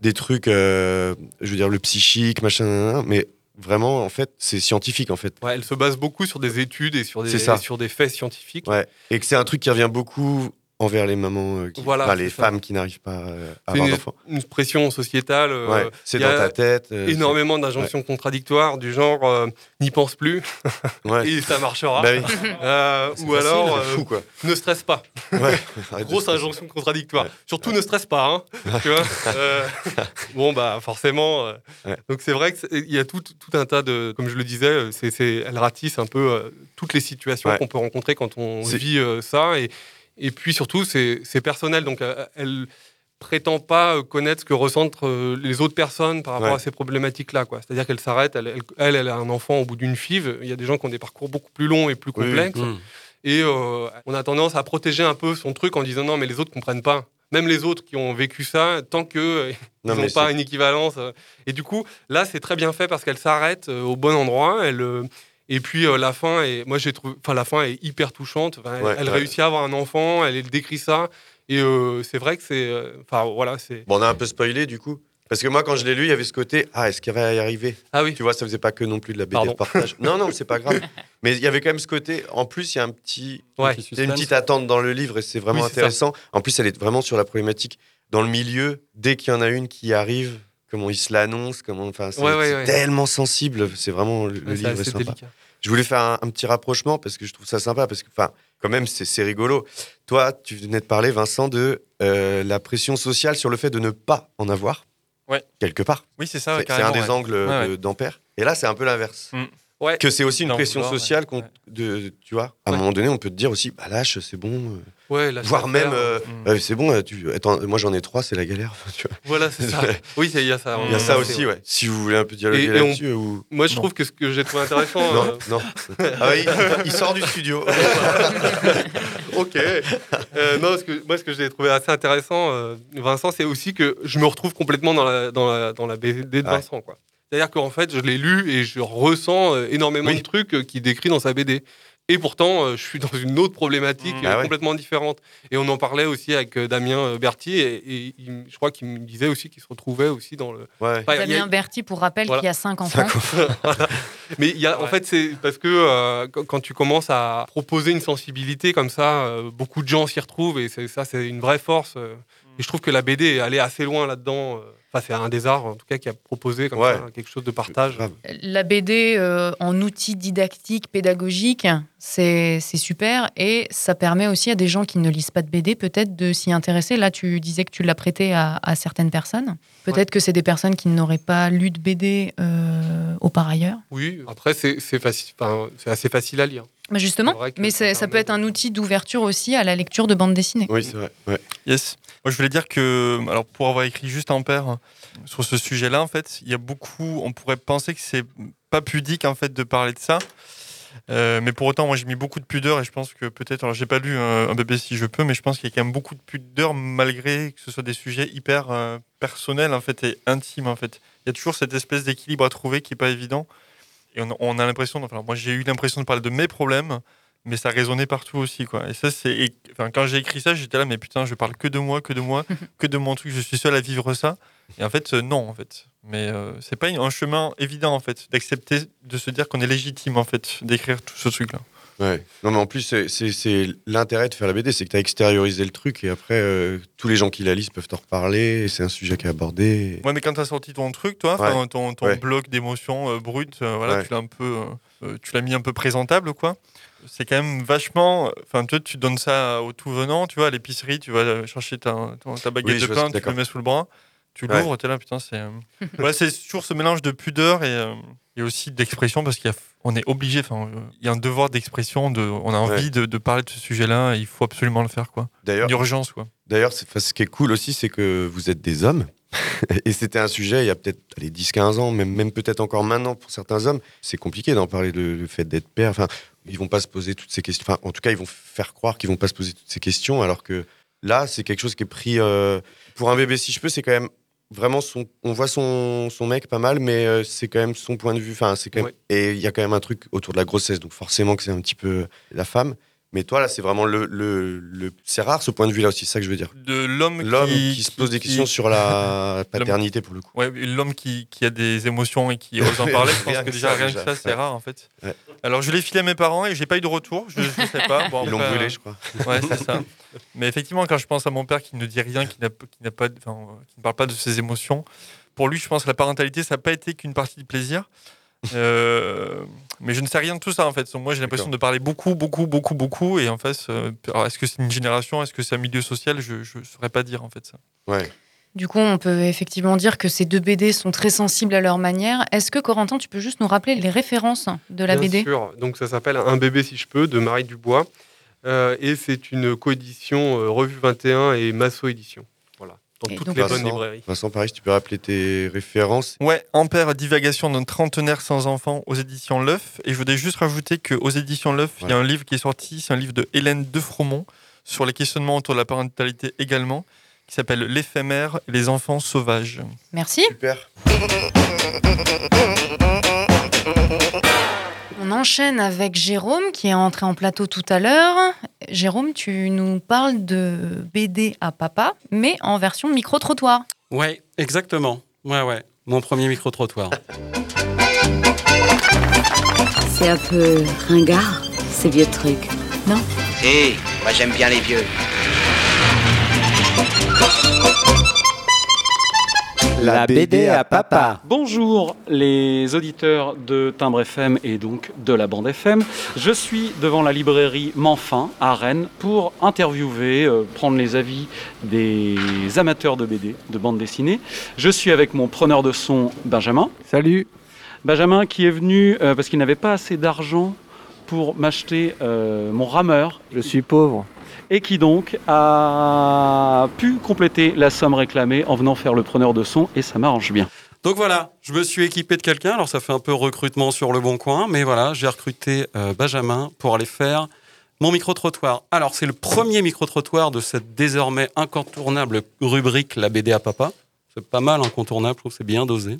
des trucs, euh, je veux dire, le psychique, machin, mais vraiment, en fait, c'est scientifique, en fait. Ouais, elle se base beaucoup sur des études et sur des, sur des faits scientifiques. Ouais. Et que c'est un truc qui revient beaucoup envers les mamans, euh, qui, Voilà, enfin, les ça. femmes qui n'arrivent pas euh, à avoir une, d'enfants. une pression sociétale. euh, Ouais, c'est dans ta tête. énormément d'injonctions contradictoires du genre n'y pense plus Ouais. et ça marchera. Bah oui. Ou facile, alors fou, quoi. ne stresse pas. Grosse injonction contradictoire. Surtout ne stresse pas. hein, tu vois bon bah forcément. Donc c'est vrai qu'il y a tout, tout un tas de, comme je le disais, c'est, elle ratisse un peu toutes les situations qu'on peut rencontrer quand on vit ça et et puis surtout c'est, personnel donc euh, elle prétend pas euh, connaître ce que ressentent euh, les autres personnes par rapport Ouais. à ces problématiques-là. Quoi. C'est-à-dire qu'elle s'arrête, elle, elle, elle, elle a un enfant au bout d'une FIV. Il y a des gens qui ont des parcours beaucoup plus longs et plus Oui, oui. complexes. Mmh. Et euh, on a tendance à protéger un peu son truc en disant non, mais les autres comprennent pas. même les autres qui ont vécu ça, tant que ils Non, n'ont pas une équivalence. Et du coup, là, c'est très bien fait parce qu'elle s'arrête au bon endroit. Elle, euh, et puis euh, la fin, est, moi j'ai trouvé, enfin la fin est hyper touchante. Enfin, elle Ouais, elle ouais. réussit à avoir un enfant, elle, elle décrit ça. Et euh, c'est vrai que c'est, euh, enfin voilà, c'est. Bon, on a un peu spoilé du coup. Parce que moi, quand je l'ai lu, il y avait ce côté Ah, est-ce qu'il va y arriver? Ah oui. Tu vois, ça faisait pas que non plus de la BD Pardon. de partage. non, non, c'est pas grave. Mais il y avait quand même ce côté. En plus, il y a un petit. Ouais. Il y a une petite attente dans le livre et c'est vraiment Oui, c'est ça. intéressant. En plus, elle est vraiment sur la problématique dans le milieu. Dès qu'il y en a une qui arrive, comment il se l'annonce, comment. Enfin, c'est Ouais, tellement sensible. C'est vraiment le, livre est sympa. délicat. Je voulais faire un, un petit rapprochement parce que je trouve ça sympa parce que, enfin, quand même, c'est rigolo. Toi, tu venais de parler, Vincent, de euh, la pression sociale sur le fait de ne pas en avoir. Ouais. Quelque part. Oui, c'est ça, C'est un des angles d'Ampère. Et là, c'est un peu l'inverse. Mm. Ouais. Que c'est aussi une pression sociale ouais. qu'on- Ouais. de, tu vois. À un moment donné, on peut te dire aussi, bah lâche, c'est bon. euh, Ouais, Voire même, euh, Mm. euh, c'est bon. Tu, attends, moi j'en ai trois, c'est la galère. tu vois. Voilà, c'est ça. Oui, c'est- il y a ça. Il y a ça aussi, ouais. Si vous voulez un peu dialoguer Et- et on- là-dessus, ou Moi, je Non. trouve que ce que j'ai trouvé intéressant. non, euh, non. Ah oui, il sort du studio. ok. Euh, non, ce que, moi, ce que j'ai trouvé assez intéressant, euh, Vincent, c'est aussi que je me retrouve complètement dans la, dans la, dans la BD de Ouais. Vincent. quoi. C'est-à-dire qu'en fait, je l'ai lu et je ressens euh, énormément Oui. de trucs euh, qu'il décrit dans sa BD. Et pourtant, euh, je suis dans une autre problématique Mmh. Ah ouais. complètement différente. Et on en parlait aussi avec Damien Berthier, et, et il- je crois qu'il me disait aussi qu'il se retrouvait aussi dans le. Ouais. Enfin, a- Damien Berti, pour rappel, Voilà. qui a cinq enfants. Mais il y a, en fait, c'est parce que euh, quand, tu commences à proposer une sensibilité comme ça, euh, beaucoup de gens s'y retrouvent et c'est- ça, c'est une vraie force. euh. Et je trouve que la BD est allée assez loin là-dedans. Enfin, c'est un des arts, en tout cas, qui a proposé comme Ouais. ça, quelque chose de partage. La BD euh, en outil didactique, pédagogique, c'est super. Et ça permet aussi à des gens qui ne lisent pas de BD peut-être de s'y intéresser. Là, tu disais que tu l'as prêté à, à certaines personnes. Peut-être que c'est des personnes qui n'auraient pas lu de BD euh, auparavant. Oui, après, c'est c'est facile, enfin, c'est assez facile à lire. Justement, mais ça peut être un outil d'ouverture aussi à la lecture de bande dessinée. Oui, c'est vrai. Ouais. Yes. Moi, je voulais dire que, alors, pour avoir écrit juste un père hein, sur ce sujet-là, en fait, il y a beaucoup. On pourrait penser que c'est pas pudique, en fait, de parler de ça. Euh, mais pour autant, moi, j'ai mis beaucoup de pudeur et je pense que peut-être. Alors, j'ai pas lu un, un bébé si je peux, mais je pense qu'il y a quand même beaucoup de pudeur malgré que ce soit des sujets hyper euh, personnels, en fait, et intimes, en fait. Il y a toujours cette espèce d'équilibre à trouver qui est pas évident. Et on, on a l'impression. Enfin, moi, j'ai eu l'impression de parler de mes problèmes mais ça résonnait partout aussi quoi. Et ça c'est enfin quand j'ai écrit ça j'étais là mais putain je parle que de moi que de moi que de mon truc je suis seul à vivre ça. Et en fait euh, non en fait. Mais euh, c'est pas un chemin évident en fait d'accepter de se dire qu'on est légitime en fait d'écrire tout ce truc là Ouais. Non, mais en plus, c'est- l'intérêt de faire la BD, c'est que tu as extériorisé le truc et après, euh, tous les gens qui la lisent peuvent t'en reparler. C'est un sujet qui est abordé. ouais mais quand t'as sorti ton truc toi ton, ton Ouais. bloc d'émotions euh, brutes euh, voilà Ouais. tu l'as un peu euh, euh, tu l'as mis un peu présentable quoi c'est quand même vachement enfin toi tu donnes ça au tout venant tu vois à l'épicerie tu vas chercher ta, ta, ta baguette Oui, de pain tu le mets sous le bras tu Ouais. l'ouvres t'es là putain c'est voilà c'est toujours ce mélange de pudeur et, et aussi d'expression parce qu'il y a- on est obligé enfin euh, il y a un devoir d'expression de on a envie Ouais. de, de parler de ce sujet là et il faut absolument le faire quoi D'ailleurs, une urgence quoi D'ailleurs, ce qui est cool aussi, c'est que vous êtes des hommes. Et c'était un sujet il y a peut-être allez, 10-15 ans, même, même peut-être encore maintenant pour certains hommes. C'est compliqué d'en parler, le, le fait d'être père. Enfin, ils vont pas se poser toutes ces questions. Enfin, en tout cas, ils vont faire croire qu'ils vont pas se poser toutes ces questions, alors que là, c'est quelque chose qui est pris. euh, pour un bébé, si je peux, c'est quand même vraiment son. On voit son, son mec pas mal, mais euh, c'est quand même son point de vue. Enfin, c'est quand même. Ouais. Et il y a quand même un truc autour de la grossesse, donc forcément que c'est un petit peu la femme. Mais toi, là, c'est vraiment le. le, le- C'est rare ce point de vue-là aussi, c'est ça que je veux dire. de l'homme L'homme qui, qui, se pose des questions sur la paternité pour le coup. Ouais, l'homme qui, qui a des émotions et qui ose en parler, je pense que que déjà, rien que ça, c'est Ouais. rare en fait. Ouais. Alors je l'ai filé à mes parents et j'ai pas eu de retour, je, je sais pas. Bon, Ils l'ont brûlé, euh, je crois. Ouais, c'est ça. Mais effectivement, quand je pense à mon père qui ne dit rien, qui n'a qui n'a pas, enfin, qui ne parle pas de ses émotions, pour lui, je pense que la parentalité, ça n'a pas été qu'une partie du plaisir. Euh, mais je ne sais rien de tout ça en fait. Moi, j'ai l'impression de parler beaucoup, beaucoup, beaucoup, beaucoup. Et en face, euh, alors, est-ce que c'est une génération, est-ce que c'est un milieu social? Je ne saurais pas dire en fait ça. Ouais. Du coup, on peut effectivement dire que ces deux BD sont très sensibles à leur manière. Est-ce que, Corentin, tu peux juste nous rappeler les références de la Bien BD sûr. Donc ça s'appelle Un bébé si je peux de Marie Dubois. Euh, et c'est une coédition euh, Revue 21 et Masso Édition. Voilà. Dans Et toutes donc- les bonnes Vincent, librairies. Vincent Paris, tu peux rappeler tes références? Ouais, Ampère, divagation d'un trentenaire sans enfant aux éditions L'œuf. Et je voudrais juste rajouter qu'aux éditions L'œuf, il y a un livre qui est sorti, c'est un livre de Hélène Defromont sur les questionnements autour de la parentalité également, qui s'appelle L'éphémère et les enfants sauvages. Merci. Super. On enchaîne avec Jérôme qui est entré en plateau tout à l'heure. Jérôme, tu nous parles de BD à papa, mais en version micro-trottoir. Ouais, exactement. Ouais, ouais. Mon premier micro-trottoir. C'est un peu ringard, ces vieux trucs. Si, moi j'aime bien les vieux. La BD à papa. Bonjour les auditeurs de Timbre FM et donc de la bande FM. Je suis devant la librairie Manfin à Rennes pour interviewer, euh, prendre les avis des amateurs de BD, de bande dessinée. Je suis avec mon preneur de son Benjamin. Salut. Benjamin qui est venu euh, parce qu'il n'avait pas assez d'argent pour m'acheter euh, mon rameur Je suis pauvre. Et qui donc a pu compléter la somme réclamée en venant faire le preneur de son et ça m'arrange bien. Donc voilà, je me suis équipé de quelqu'un. Alors ça fait un peu recrutement sur le bon coin, mais voilà, j'ai recruté euh, Benjamin pour aller faire mon micro-trottoir. Alors c'est le premier micro-trottoir de cette désormais incontournable rubrique La BD à papa. C'est pas mal incontournable, je trouve que c'est bien dosé.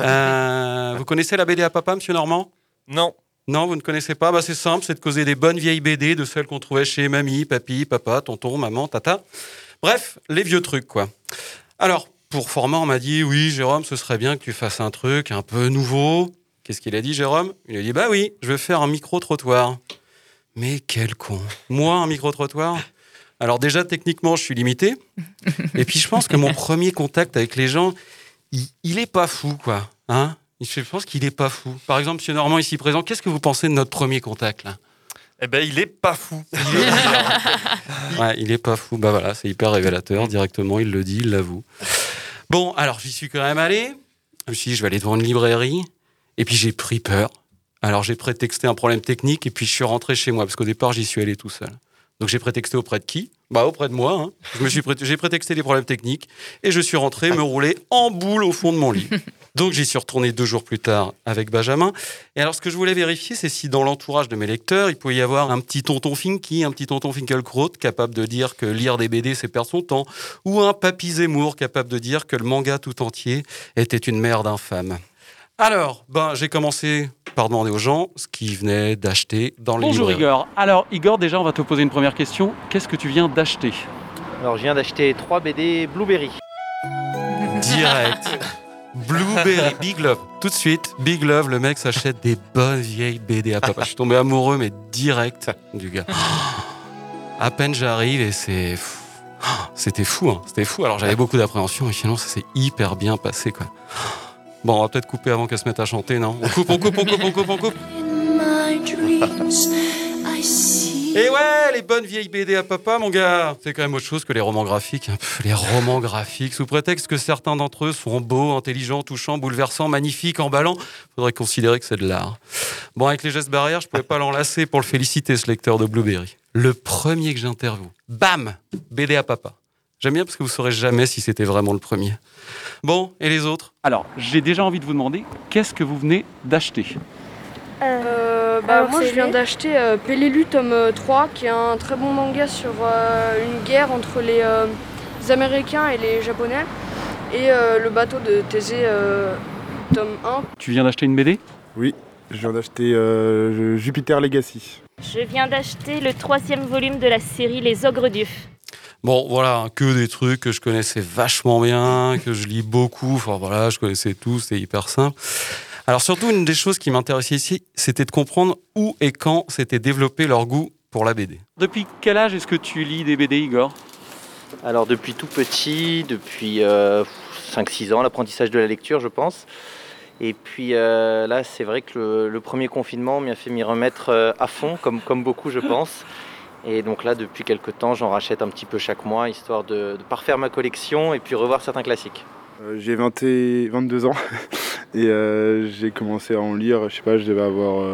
Euh, vous connaissez la BD à papa, monsieur Normand? Non, Non, vous ne connaissez pas bah, C'est simple, c'est de causer des bonnes vieilles BD, de celles qu'on trouvait chez mamie, papy, papa, tonton, maman, tata. Bref, les vieux trucs, quoi. Alors, pour format, on m'a dit, oui, Jérôme, ce serait bien que tu fasses un truc un peu nouveau. Qu'est-ce qu'il a dit, Jérôme? Il a dit, bah oui, je vais faire un micro-trottoir. Mais quel con Moi, un micro-trottoir? Alors déjà, techniquement, je suis limité. Et puis, je pense que mon premier contact avec les gens, il, il est pas fou, quoi. Hein? Je pense qu'il est pas fou. Par exemple, Monsieur Normand, ici présent, qu'est-ce que vous pensez de notre premier contact, là? Eh ben il est pas fou. Ouais, il est pas fou. Bah voilà, c'est hyper révélateur. Directement, il le dit, il l'avoue. Bon, alors j'y suis quand même allé. Je me suis dit, je vais aller devant une librairie. Et puis j'ai pris peur. Alors j'ai prétexté un problème technique et puis je suis rentré chez moi parce qu'au départ, j'y suis allé tout seul. Donc j'ai prétexté auprès de qui? Bah auprès de moi. hein. Je me suis pré- j'ai prétexté des problèmes techniques et je suis rentré me rouler en boule au fond de mon lit. Donc j'y suis retourné deux jours plus tard avec Benjamin. Et alors ce que je voulais vérifier, c'est si dans l'entourage de mes lecteurs, il pouvait y avoir un petit tonton Finky, un petit tonton Finkelkraut, capable de dire que lire des BD, c'est perdre son temps, ou un papy Zemmour, capable de dire que le manga tout entier était une merde infâme. Alors, ben, j'ai commencé par demander aux gens ce qu'ils venaient d'acheter dans les Bonjour librairies. Igor. Alors Igor, déjà on va te poser une première question. Qu'est-ce que tu viens d'acheter? Alors, je viens d'acheter 3 BD Blueberry. Direct. Blueberry, Big Love. Tout de suite, Big Love, le mec s'achète des bonnes vieilles BD à papa. Je suis tombé amoureux, mais direct du gars. À peine j'arrive et c'est. fou. C'était fou, hein. C'était fou. Alors j'avais beaucoup d'appréhension et finalement ça s'est hyper bien passé, quoi. Bon, on va peut-être couper avant qu'elle se mette à chanter, non? On coupe, on coupe, on coupe, on coupe, on coupe. Et ouais, les bonnes vieilles BD à papa, mon gars. C'est quand même autre chose que les romans graphiques. Pff, les romans graphiques, sous prétexte que certains d'entre eux sont beaux, intelligents, touchants, bouleversants, magnifiques, emballants, faudrait considérer que c'est de l'art. Bon, avec les gestes barrières, je pouvais pas l'enlacer pour le féliciter, ce lecteur de Blueberry. Le premier que j'interviewe, bam, BD à papa. J'aime bien parce que vous saurez jamais si c'était vraiment le premier. Bon, et les autres? Alors, j'ai déjà envie de vous demander qu'est-ce que vous venez d'acheter? Euh, bah, Alors, moi je viens d'acheter euh, Pelelu tome euh, 3 qui est un très bon manga sur euh, une guerre entre les, euh, les Américains et les Japonais et euh, le bateau de Thésée euh, tome 1. Tu viens d'acheter une BD Oui, je viens d'acheter euh, Jupiter Legacy. Je viens d'acheter le troisième volume de la série Les Ogres Dieux. Bon, voilà, que des trucs que je connaissais vachement bien, que je lis beaucoup. Enfin voilà, je connaissais tout, c'était hyper simple. Alors surtout, une des choses qui m'intéressait ici, c'était de comprendre où et quand s'était développé leur goût pour la BD. Depuis quel âge est-ce que tu lis des BD, Igor? Alors, depuis tout petit, depuis euh, 5-6 ans, l'apprentissage de la lecture, je pense. Et puis euh, là, c'est vrai que le, le premier confinement m'y a fait m'y remettre euh, à fond, comme, comme beaucoup, je pense. Et donc là, depuis quelques temps, j'en rachète un petit peu chaque mois, histoire de, de parfaire ma collection et puis revoir certains classiques. Euh, j'ai 20 et 22 ans et euh, j'ai commencé à en lire, je sais pas, je devais avoir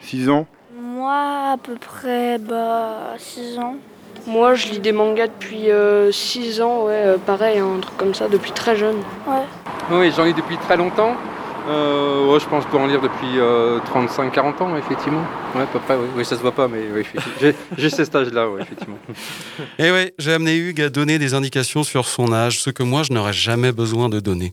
6 ans. Moi, à peu près bah, 6 ans. Moi je lis des mangas depuis 6 ans, ouais, euh, pareil, un truc comme ça, depuis très jeune. Ouais. Oui, j'en lis depuis très longtemps. Euh, ouais, je pense pour en lire depuis 35-40 ans, effectivement. Ouais, à peu près, oui. Oui, ça se voit pas, mais oui. J'ai- j'ai ce stage-là, ouais, effectivement. Et ouais, j'ai amené Hugues à donner des indications sur son âge, ce que moi je n'aurais jamais besoin de donner.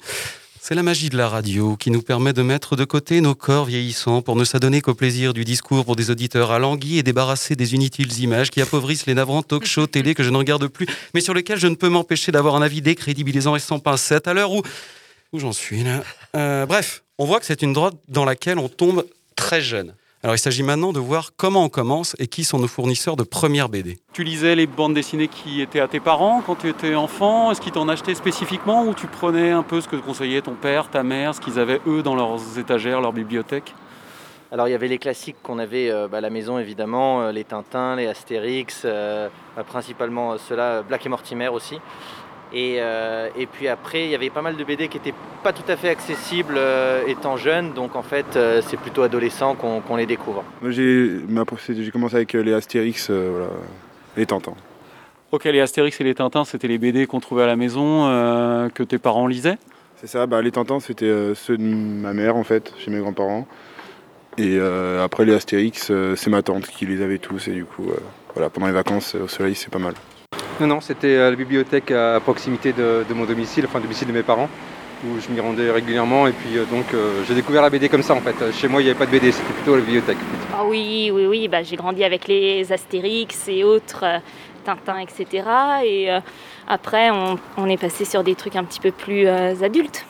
C'est la magie de la radio qui nous permet de mettre de côté nos corps vieillissants pour ne s'adonner qu'au plaisir du discours pour des auditeurs alanguis et débarrasser des inutiles images qui appauvrissent les navrants talk show télé que je ne regarde plus, mais sur lesquels je ne peux m'empêcher d'avoir un avis décrédibilisant et sans pincette à l'heure où. Où j'en suis là. Euh, bref, on voit que c'est une droite dans laquelle on tombe très jeune. Alors il s'agit maintenant de voir comment on commence et qui sont nos fournisseurs de première BD. Tu lisais les bandes dessinées qui étaient à tes parents quand tu étais enfant Est-ce qu'ils t'en achetaient spécifiquement ou tu prenais un peu ce que conseillait ton père, ta mère, ce qu'ils avaient eux dans leurs étagères, leur bibliothèque? Alors il y avait les classiques qu'on avait euh, bah, à la maison évidemment, euh, les Tintins, les Astérix, euh, bah, principalement euh, ceux-là, Black et Mortimer aussi. Et, euh, et puis après, il y avait pas mal de BD qui n'étaient pas tout à fait accessibles euh, étant jeune, donc en fait euh, c'est plutôt adolescent qu'on les découvre. Moi, j'ai commencé avec les Astérix, euh, voilà, les Tintins. Ok, les Astérix et les Tintins, c'était les BD qu'on trouvait à la maison, euh, que tes parents lisaient? C'est ça, bah, les Tintins, c'était euh, ceux de ma mère, en fait, chez mes grands-parents. Et euh, après, les Astérix, euh, c'est ma tante qui les avait tous. Et du coup, euh, voilà, pendant les vacances au soleil, c'est pas mal. Non, non, c'était à la bibliothèque à proximité de, de mon domicile, enfin, le domicile de mes parents, où je m'y rendais régulièrement. Et puis, euh, donc, euh, j'ai découvert la BD comme ça, en fait. Chez moi, il n'y avait pas de BD, c'était plutôt à la bibliothèque. Ah oui, oui, oui, bah, j'ai grandi avec les Astérix et autres, euh, Tintin, etc. Et euh, après, on, on est passé sur des trucs un petit peu plus euh, adultes.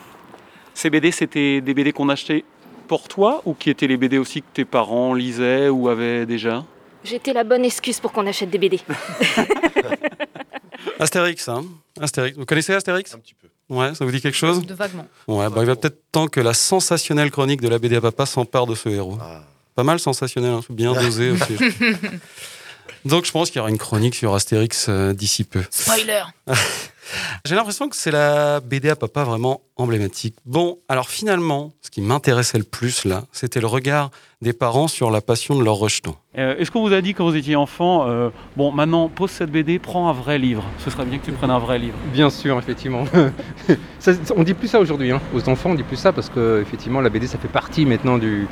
Ces BD, c'était des BD qu'on achetait pour toi ou qui étaient les BD aussi que tes parents lisaient ou avaient déjà? J'étais la bonne excuse pour qu'on achète des BD. Astérix, hein Astérix. Vous connaissez Astérix? Un petit peu. Ouais, ça vous dit quelque chose? De vaguement. Ouais, bah, il va peut-être temps que la sensationnelle chronique de la BD à papa s'empare de ce héros. Pas mal sensationnel, hein, bien dosé aussi. Donc je pense qu'il y aura une chronique sur Astérix euh, d'ici peu. Spoiler J'ai l'impression que c'est la BD à papa vraiment emblématique. Bon, alors finalement, ce qui m'intéressait le plus là, c'était le regard des parents sur la passion de leur rejeton. Euh, Est-ce qu'on vous a dit quand vous étiez enfant, euh, bon maintenant pose cette BD, prends un vrai livre. Ce serait bien que tu prennes un vrai livre. Bien sûr, effectivement. Ça, on dit plus ça aujourd'hui. hein. Aux enfants, on dit plus ça parce que effectivement, la BD, ça fait partie maintenant du,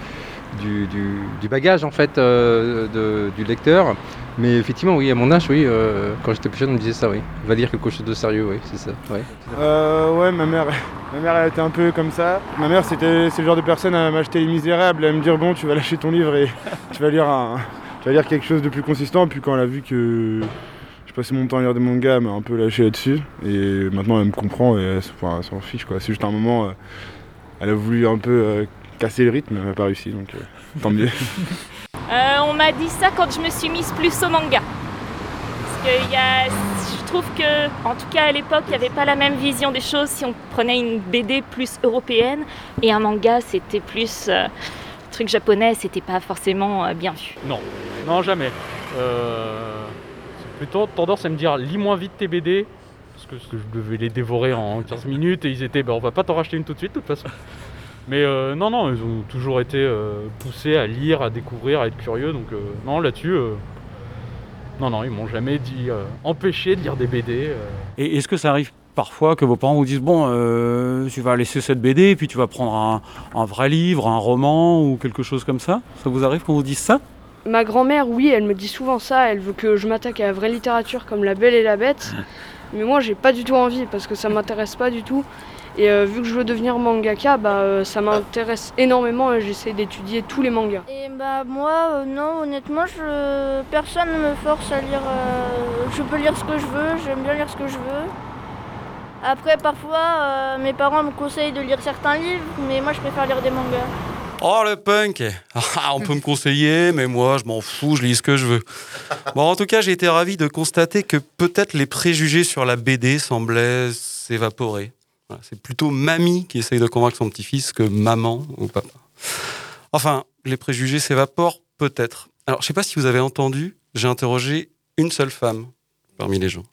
du, du- bagage en fait euh, du lecteur. Mais effectivement, oui, à mon âge, oui, euh, quand j'étais plus jeune, on me disait ça, oui. Va lire quelque chose de sérieux, oui, c'est ça. Ouais. Euh, ouais, ma mère, ma mère, elle était un peu comme ça. Ma mère, c'était, c'est le genre de personne à m'acheter Les Misérables, à me dire bon, tu vas lâcher ton livre et tu vas lire un, tu vas lire quelque chose de plus consistant. Puis quand elle a vu que je passais mon temps à lire des mangas, elle m'a un peu lâché là-dessus. Et maintenant, elle me comprend et elle, enfin, elle s'en fiche quoi. C'est juste un moment, elle a voulu un peu casser le rythme, n'a pas réussi, donc euh, tant mieux. Euh, on m'a dit ça quand je me suis mise plus au manga. Parce que y a, je trouve que, en tout cas à l'époque, il n'y avait pas la même vision des choses si on prenait une BD plus européenne et un manga c'était plus euh, truc japonais, c'était pas forcément bien vu. Non, non, jamais. Euh, c'est plutôt tendance à me dire lis moins vite tes BD, parce que, parce que je devais les dévorer en 15 minutes et ils étaient, ben, on va pas t'en racheter une tout de suite de toute façon. Mais euh, non, non, ils ont toujours été euh, poussés à lire, à découvrir, à être curieux, donc euh, non, là-dessus, euh, non, non, ils m'ont jamais dit euh, empêché de lire des BD. euh. Et est-ce que ça arrive parfois que vos parents vous disent bon, euh, tu vas laisser cette BD et puis tu vas prendre un, un vrai livre, un roman ou quelque chose comme ça? Ça vous arrive qu'on vous dise ça? Ma grand-mère, oui, elle me dit souvent ça. Elle veut que je m'attaque à la vraie littérature comme La Belle et la Bête. Mais moi, j'ai pas du tout envie parce que ça m'intéresse pas du tout. Et euh, vu que je veux devenir mangaka, bah, euh, ça m'intéresse énormément et j'essaie d'étudier tous les mangas. Et bah moi euh, non honnêtement je personne ne me force à lire euh, je peux lire ce que je veux, j'aime bien lire ce que je veux. Après parfois euh, mes parents me conseillent de lire certains livres mais moi je préfère lire des mangas. Oh le punk Ah, On peut me conseiller, mais moi je m'en fous, je lis ce que je veux. Bon, en tout cas, j'ai été ravi de constater que peut-être les préjugés sur la BD semblaient s'évaporer. Voilà, c'est plutôt mamie qui essaye de convaincre son petit-fils que maman ou papa. Enfin, les préjugés s'évaporent peut-être. Alors, je sais pas si vous avez entendu, j'ai interrogé une seule femme parmi les gens.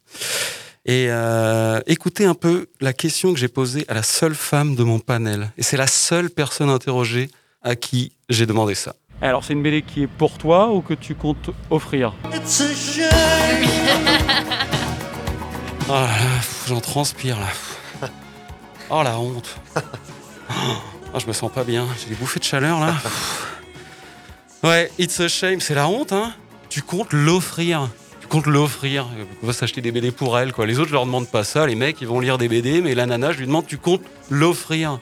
Et euh, écoutez un peu la question que j'ai posée à la seule femme de mon panel. Et c'est la seule personne interrogée à qui j'ai demandé ça. Alors c'est une BD qui est pour toi ou que tu comptes offrir? Oh là là, j'en transpire là. Oh la honte. Oh, Ah, je me sens pas bien. J'ai des bouffées de chaleur là. ouais, it's a shame. C'est la honte, hein. Tu comptes l'offrir. Tu comptes l'offrir. On va s'acheter des BD pour elle, quoi. Les autres, je leur demande pas ça. Les mecs, ils vont lire des BD, mais la nana, je lui demande, tu comptes l'offrir.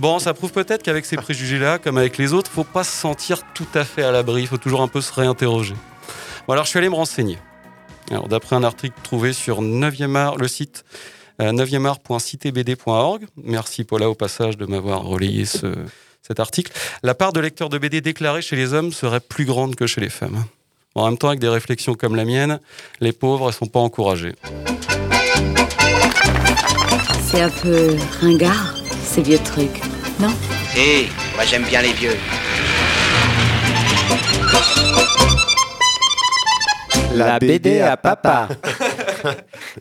Bon, ça prouve peut-être qu'avec ces préjugés-là, comme avec les autres, faut pas se sentir tout à fait à l'abri. Il faut toujours un peu se réinterroger. Bon, alors je suis allé me renseigner. Alors, d'après un article trouvé sur 9e art, le site euh, 9eart.citebd.org, merci Paula au passage de m'avoir relayé ce, cet article, la part de lecteurs de BD déclarés chez les hommes serait plus grande que chez les femmes. En même temps, avec des réflexions comme la mienne, les pauvres ne sont pas encouragés. C'est un peu ringard, ces vieux trucs, non? Si, moi j'aime bien les vieux. La BD à papa.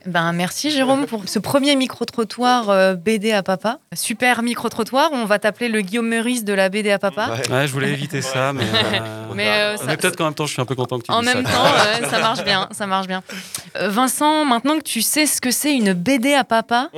Ben, merci Jérôme pour ce premier micro-trottoir euh, BD à papa. Super micro-trottoir, on va t'appeler le Guillaume Meurice de la BD à papa. Ouais, je voulais éviter ça, mais, euh, Mais, euh, mais peut-être qu'en même temps, je suis un peu content que tu En dises même ça. temps, ça marche bien, ça marche bien. Euh, Vincent, maintenant que tu sais ce que c'est une BD à papa,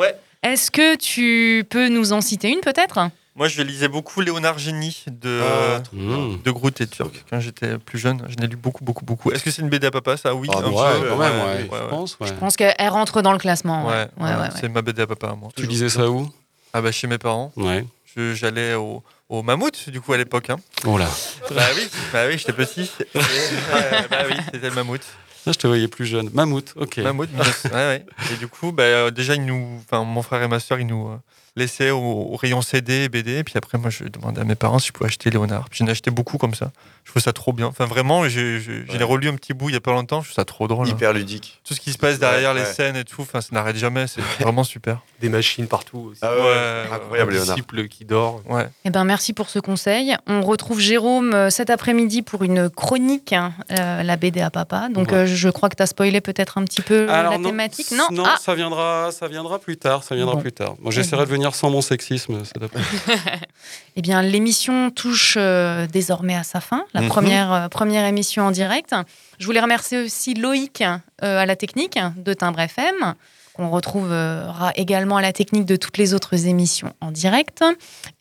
est-ce que tu peux nous en citer une peut-être? Moi, je lisais beaucoup Léonard Génie de, Ah, de Groot et Turc quand j'étais plus jeune. Je l'ai lu beaucoup, beaucoup, beaucoup. Est-ce que c'est une BD à papa, ça? Oui. Ah, un ouais, peu, quand même, ouais, je pense, ouais. Je pense qu'elle rentre dans le classement. Ouais, Ouais, ouais, ouais, ouais, c'est ma BD à papa, moi. Tu lisais ça où? Ah bah chez mes parents. Ouais. J'allais au, au Mammouth, du coup, à l'époque. Hein. Oh là. Bah oui, bah oui j'étais petit. Et, ouais, bah oui, c'était le Mammouth. Là, je te voyais plus jeune. Mammouth, ok. Mammouth, ouais, ouais. Et du coup, bah, euh, déjà, ils nous, enfin, mon frère et ma soeur, ils nous euh, laissaient au, au rayon CD et BD. Puis après, moi, je demandais à mes parents si je pouvais acheter Léonard. J'en ai acheté beaucoup comme ça. Je trouve ça trop bien. Enfin, vraiment, j'ai l'ai relu un petit bout il y a pas longtemps. Je trouve ça trop drôle. hein. Hyper ludique. Tout ce qui se passe derrière Ouais, les ouais. scènes et tout, enfin, ça n'arrête jamais. C'est vraiment super. Des machines partout aussi. Ah ouais, incroyable, Un disciple qui dort. Ouais. Eh ben, merci pour ce conseil. On retrouve Jérôme euh, cet après-midi pour une chronique, hein, euh, la BD à papa. Donc, Ouais. euh, je crois que tu as spoilé peut-être un petit peu Alors, la non, thématique. Non, non Ah ça, viendra, ça viendra plus tard. Ça viendra Bon. plus tard. Moi, j'essaierai de venir sans mon sexisme cet après Eh bien, l'émission touche euh, désormais à sa fin, la Mhm. première, euh, première émission en direct. Je voulais remercier aussi Loïc euh, à la technique de Timbre FM, qu'on retrouvera également à la technique de toutes les autres émissions en direct,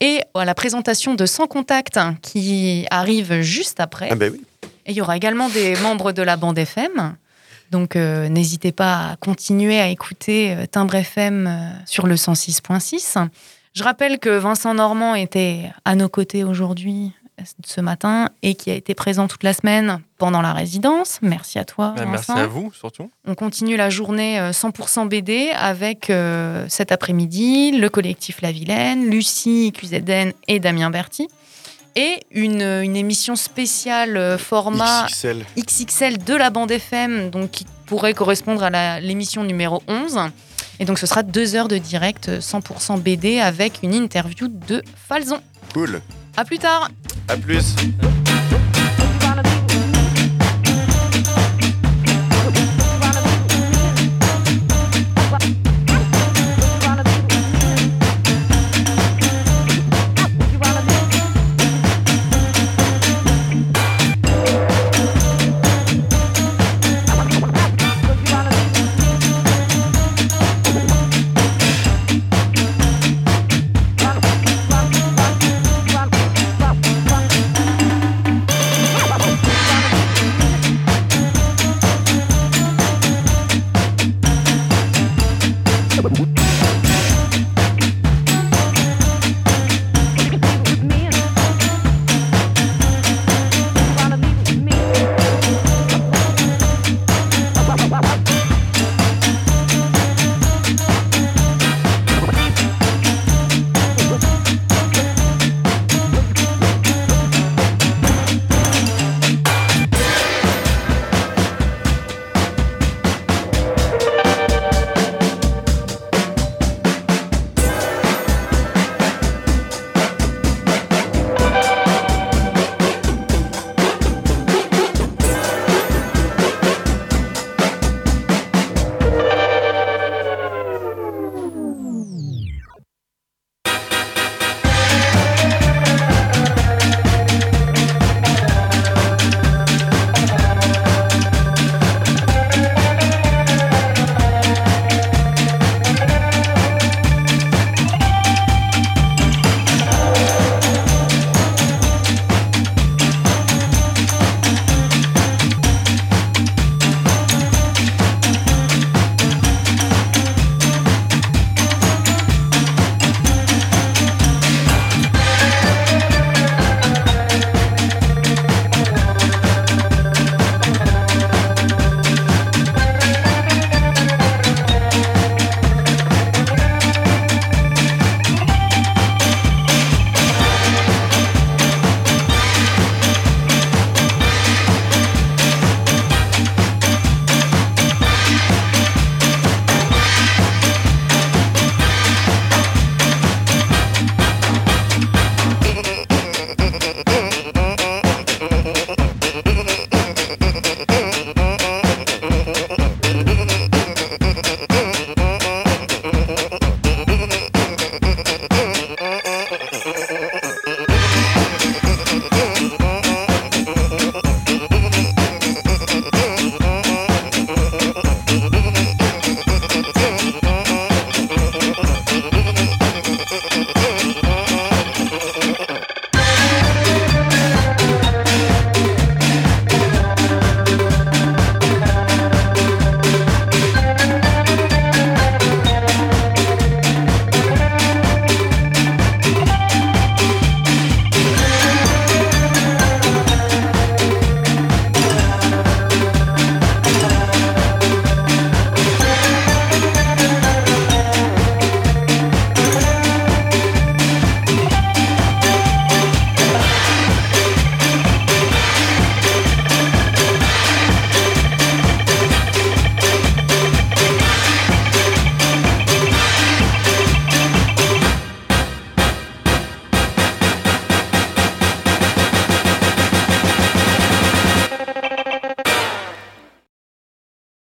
et à la présentation de Sans Contact qui arrive juste après. Ah ben oui. Et il y aura également des membres de la bande FM. Donc euh, n'hésitez pas à continuer à écouter euh, Timbre FM euh, sur le 106.6. Je rappelle que Vincent Normand était à nos côtés aujourd'hui, ce matin, et qui a été présent toute la semaine pendant la résidence. Merci à toi. Bah, merci à vous, surtout. On continue la journée euh, 100% BD avec euh, cet après-midi le collectif La Vilaine, Lucie QZN et Damien Berti. Et une, une émission spéciale euh, format XXL. XXL de la bande FM, donc qui pourrait correspondre à l'émission numéro 11. Et donc ce sera deux heures de direct euh, 100% BD avec une interview de Falzon. Cool. À plus tard À plus.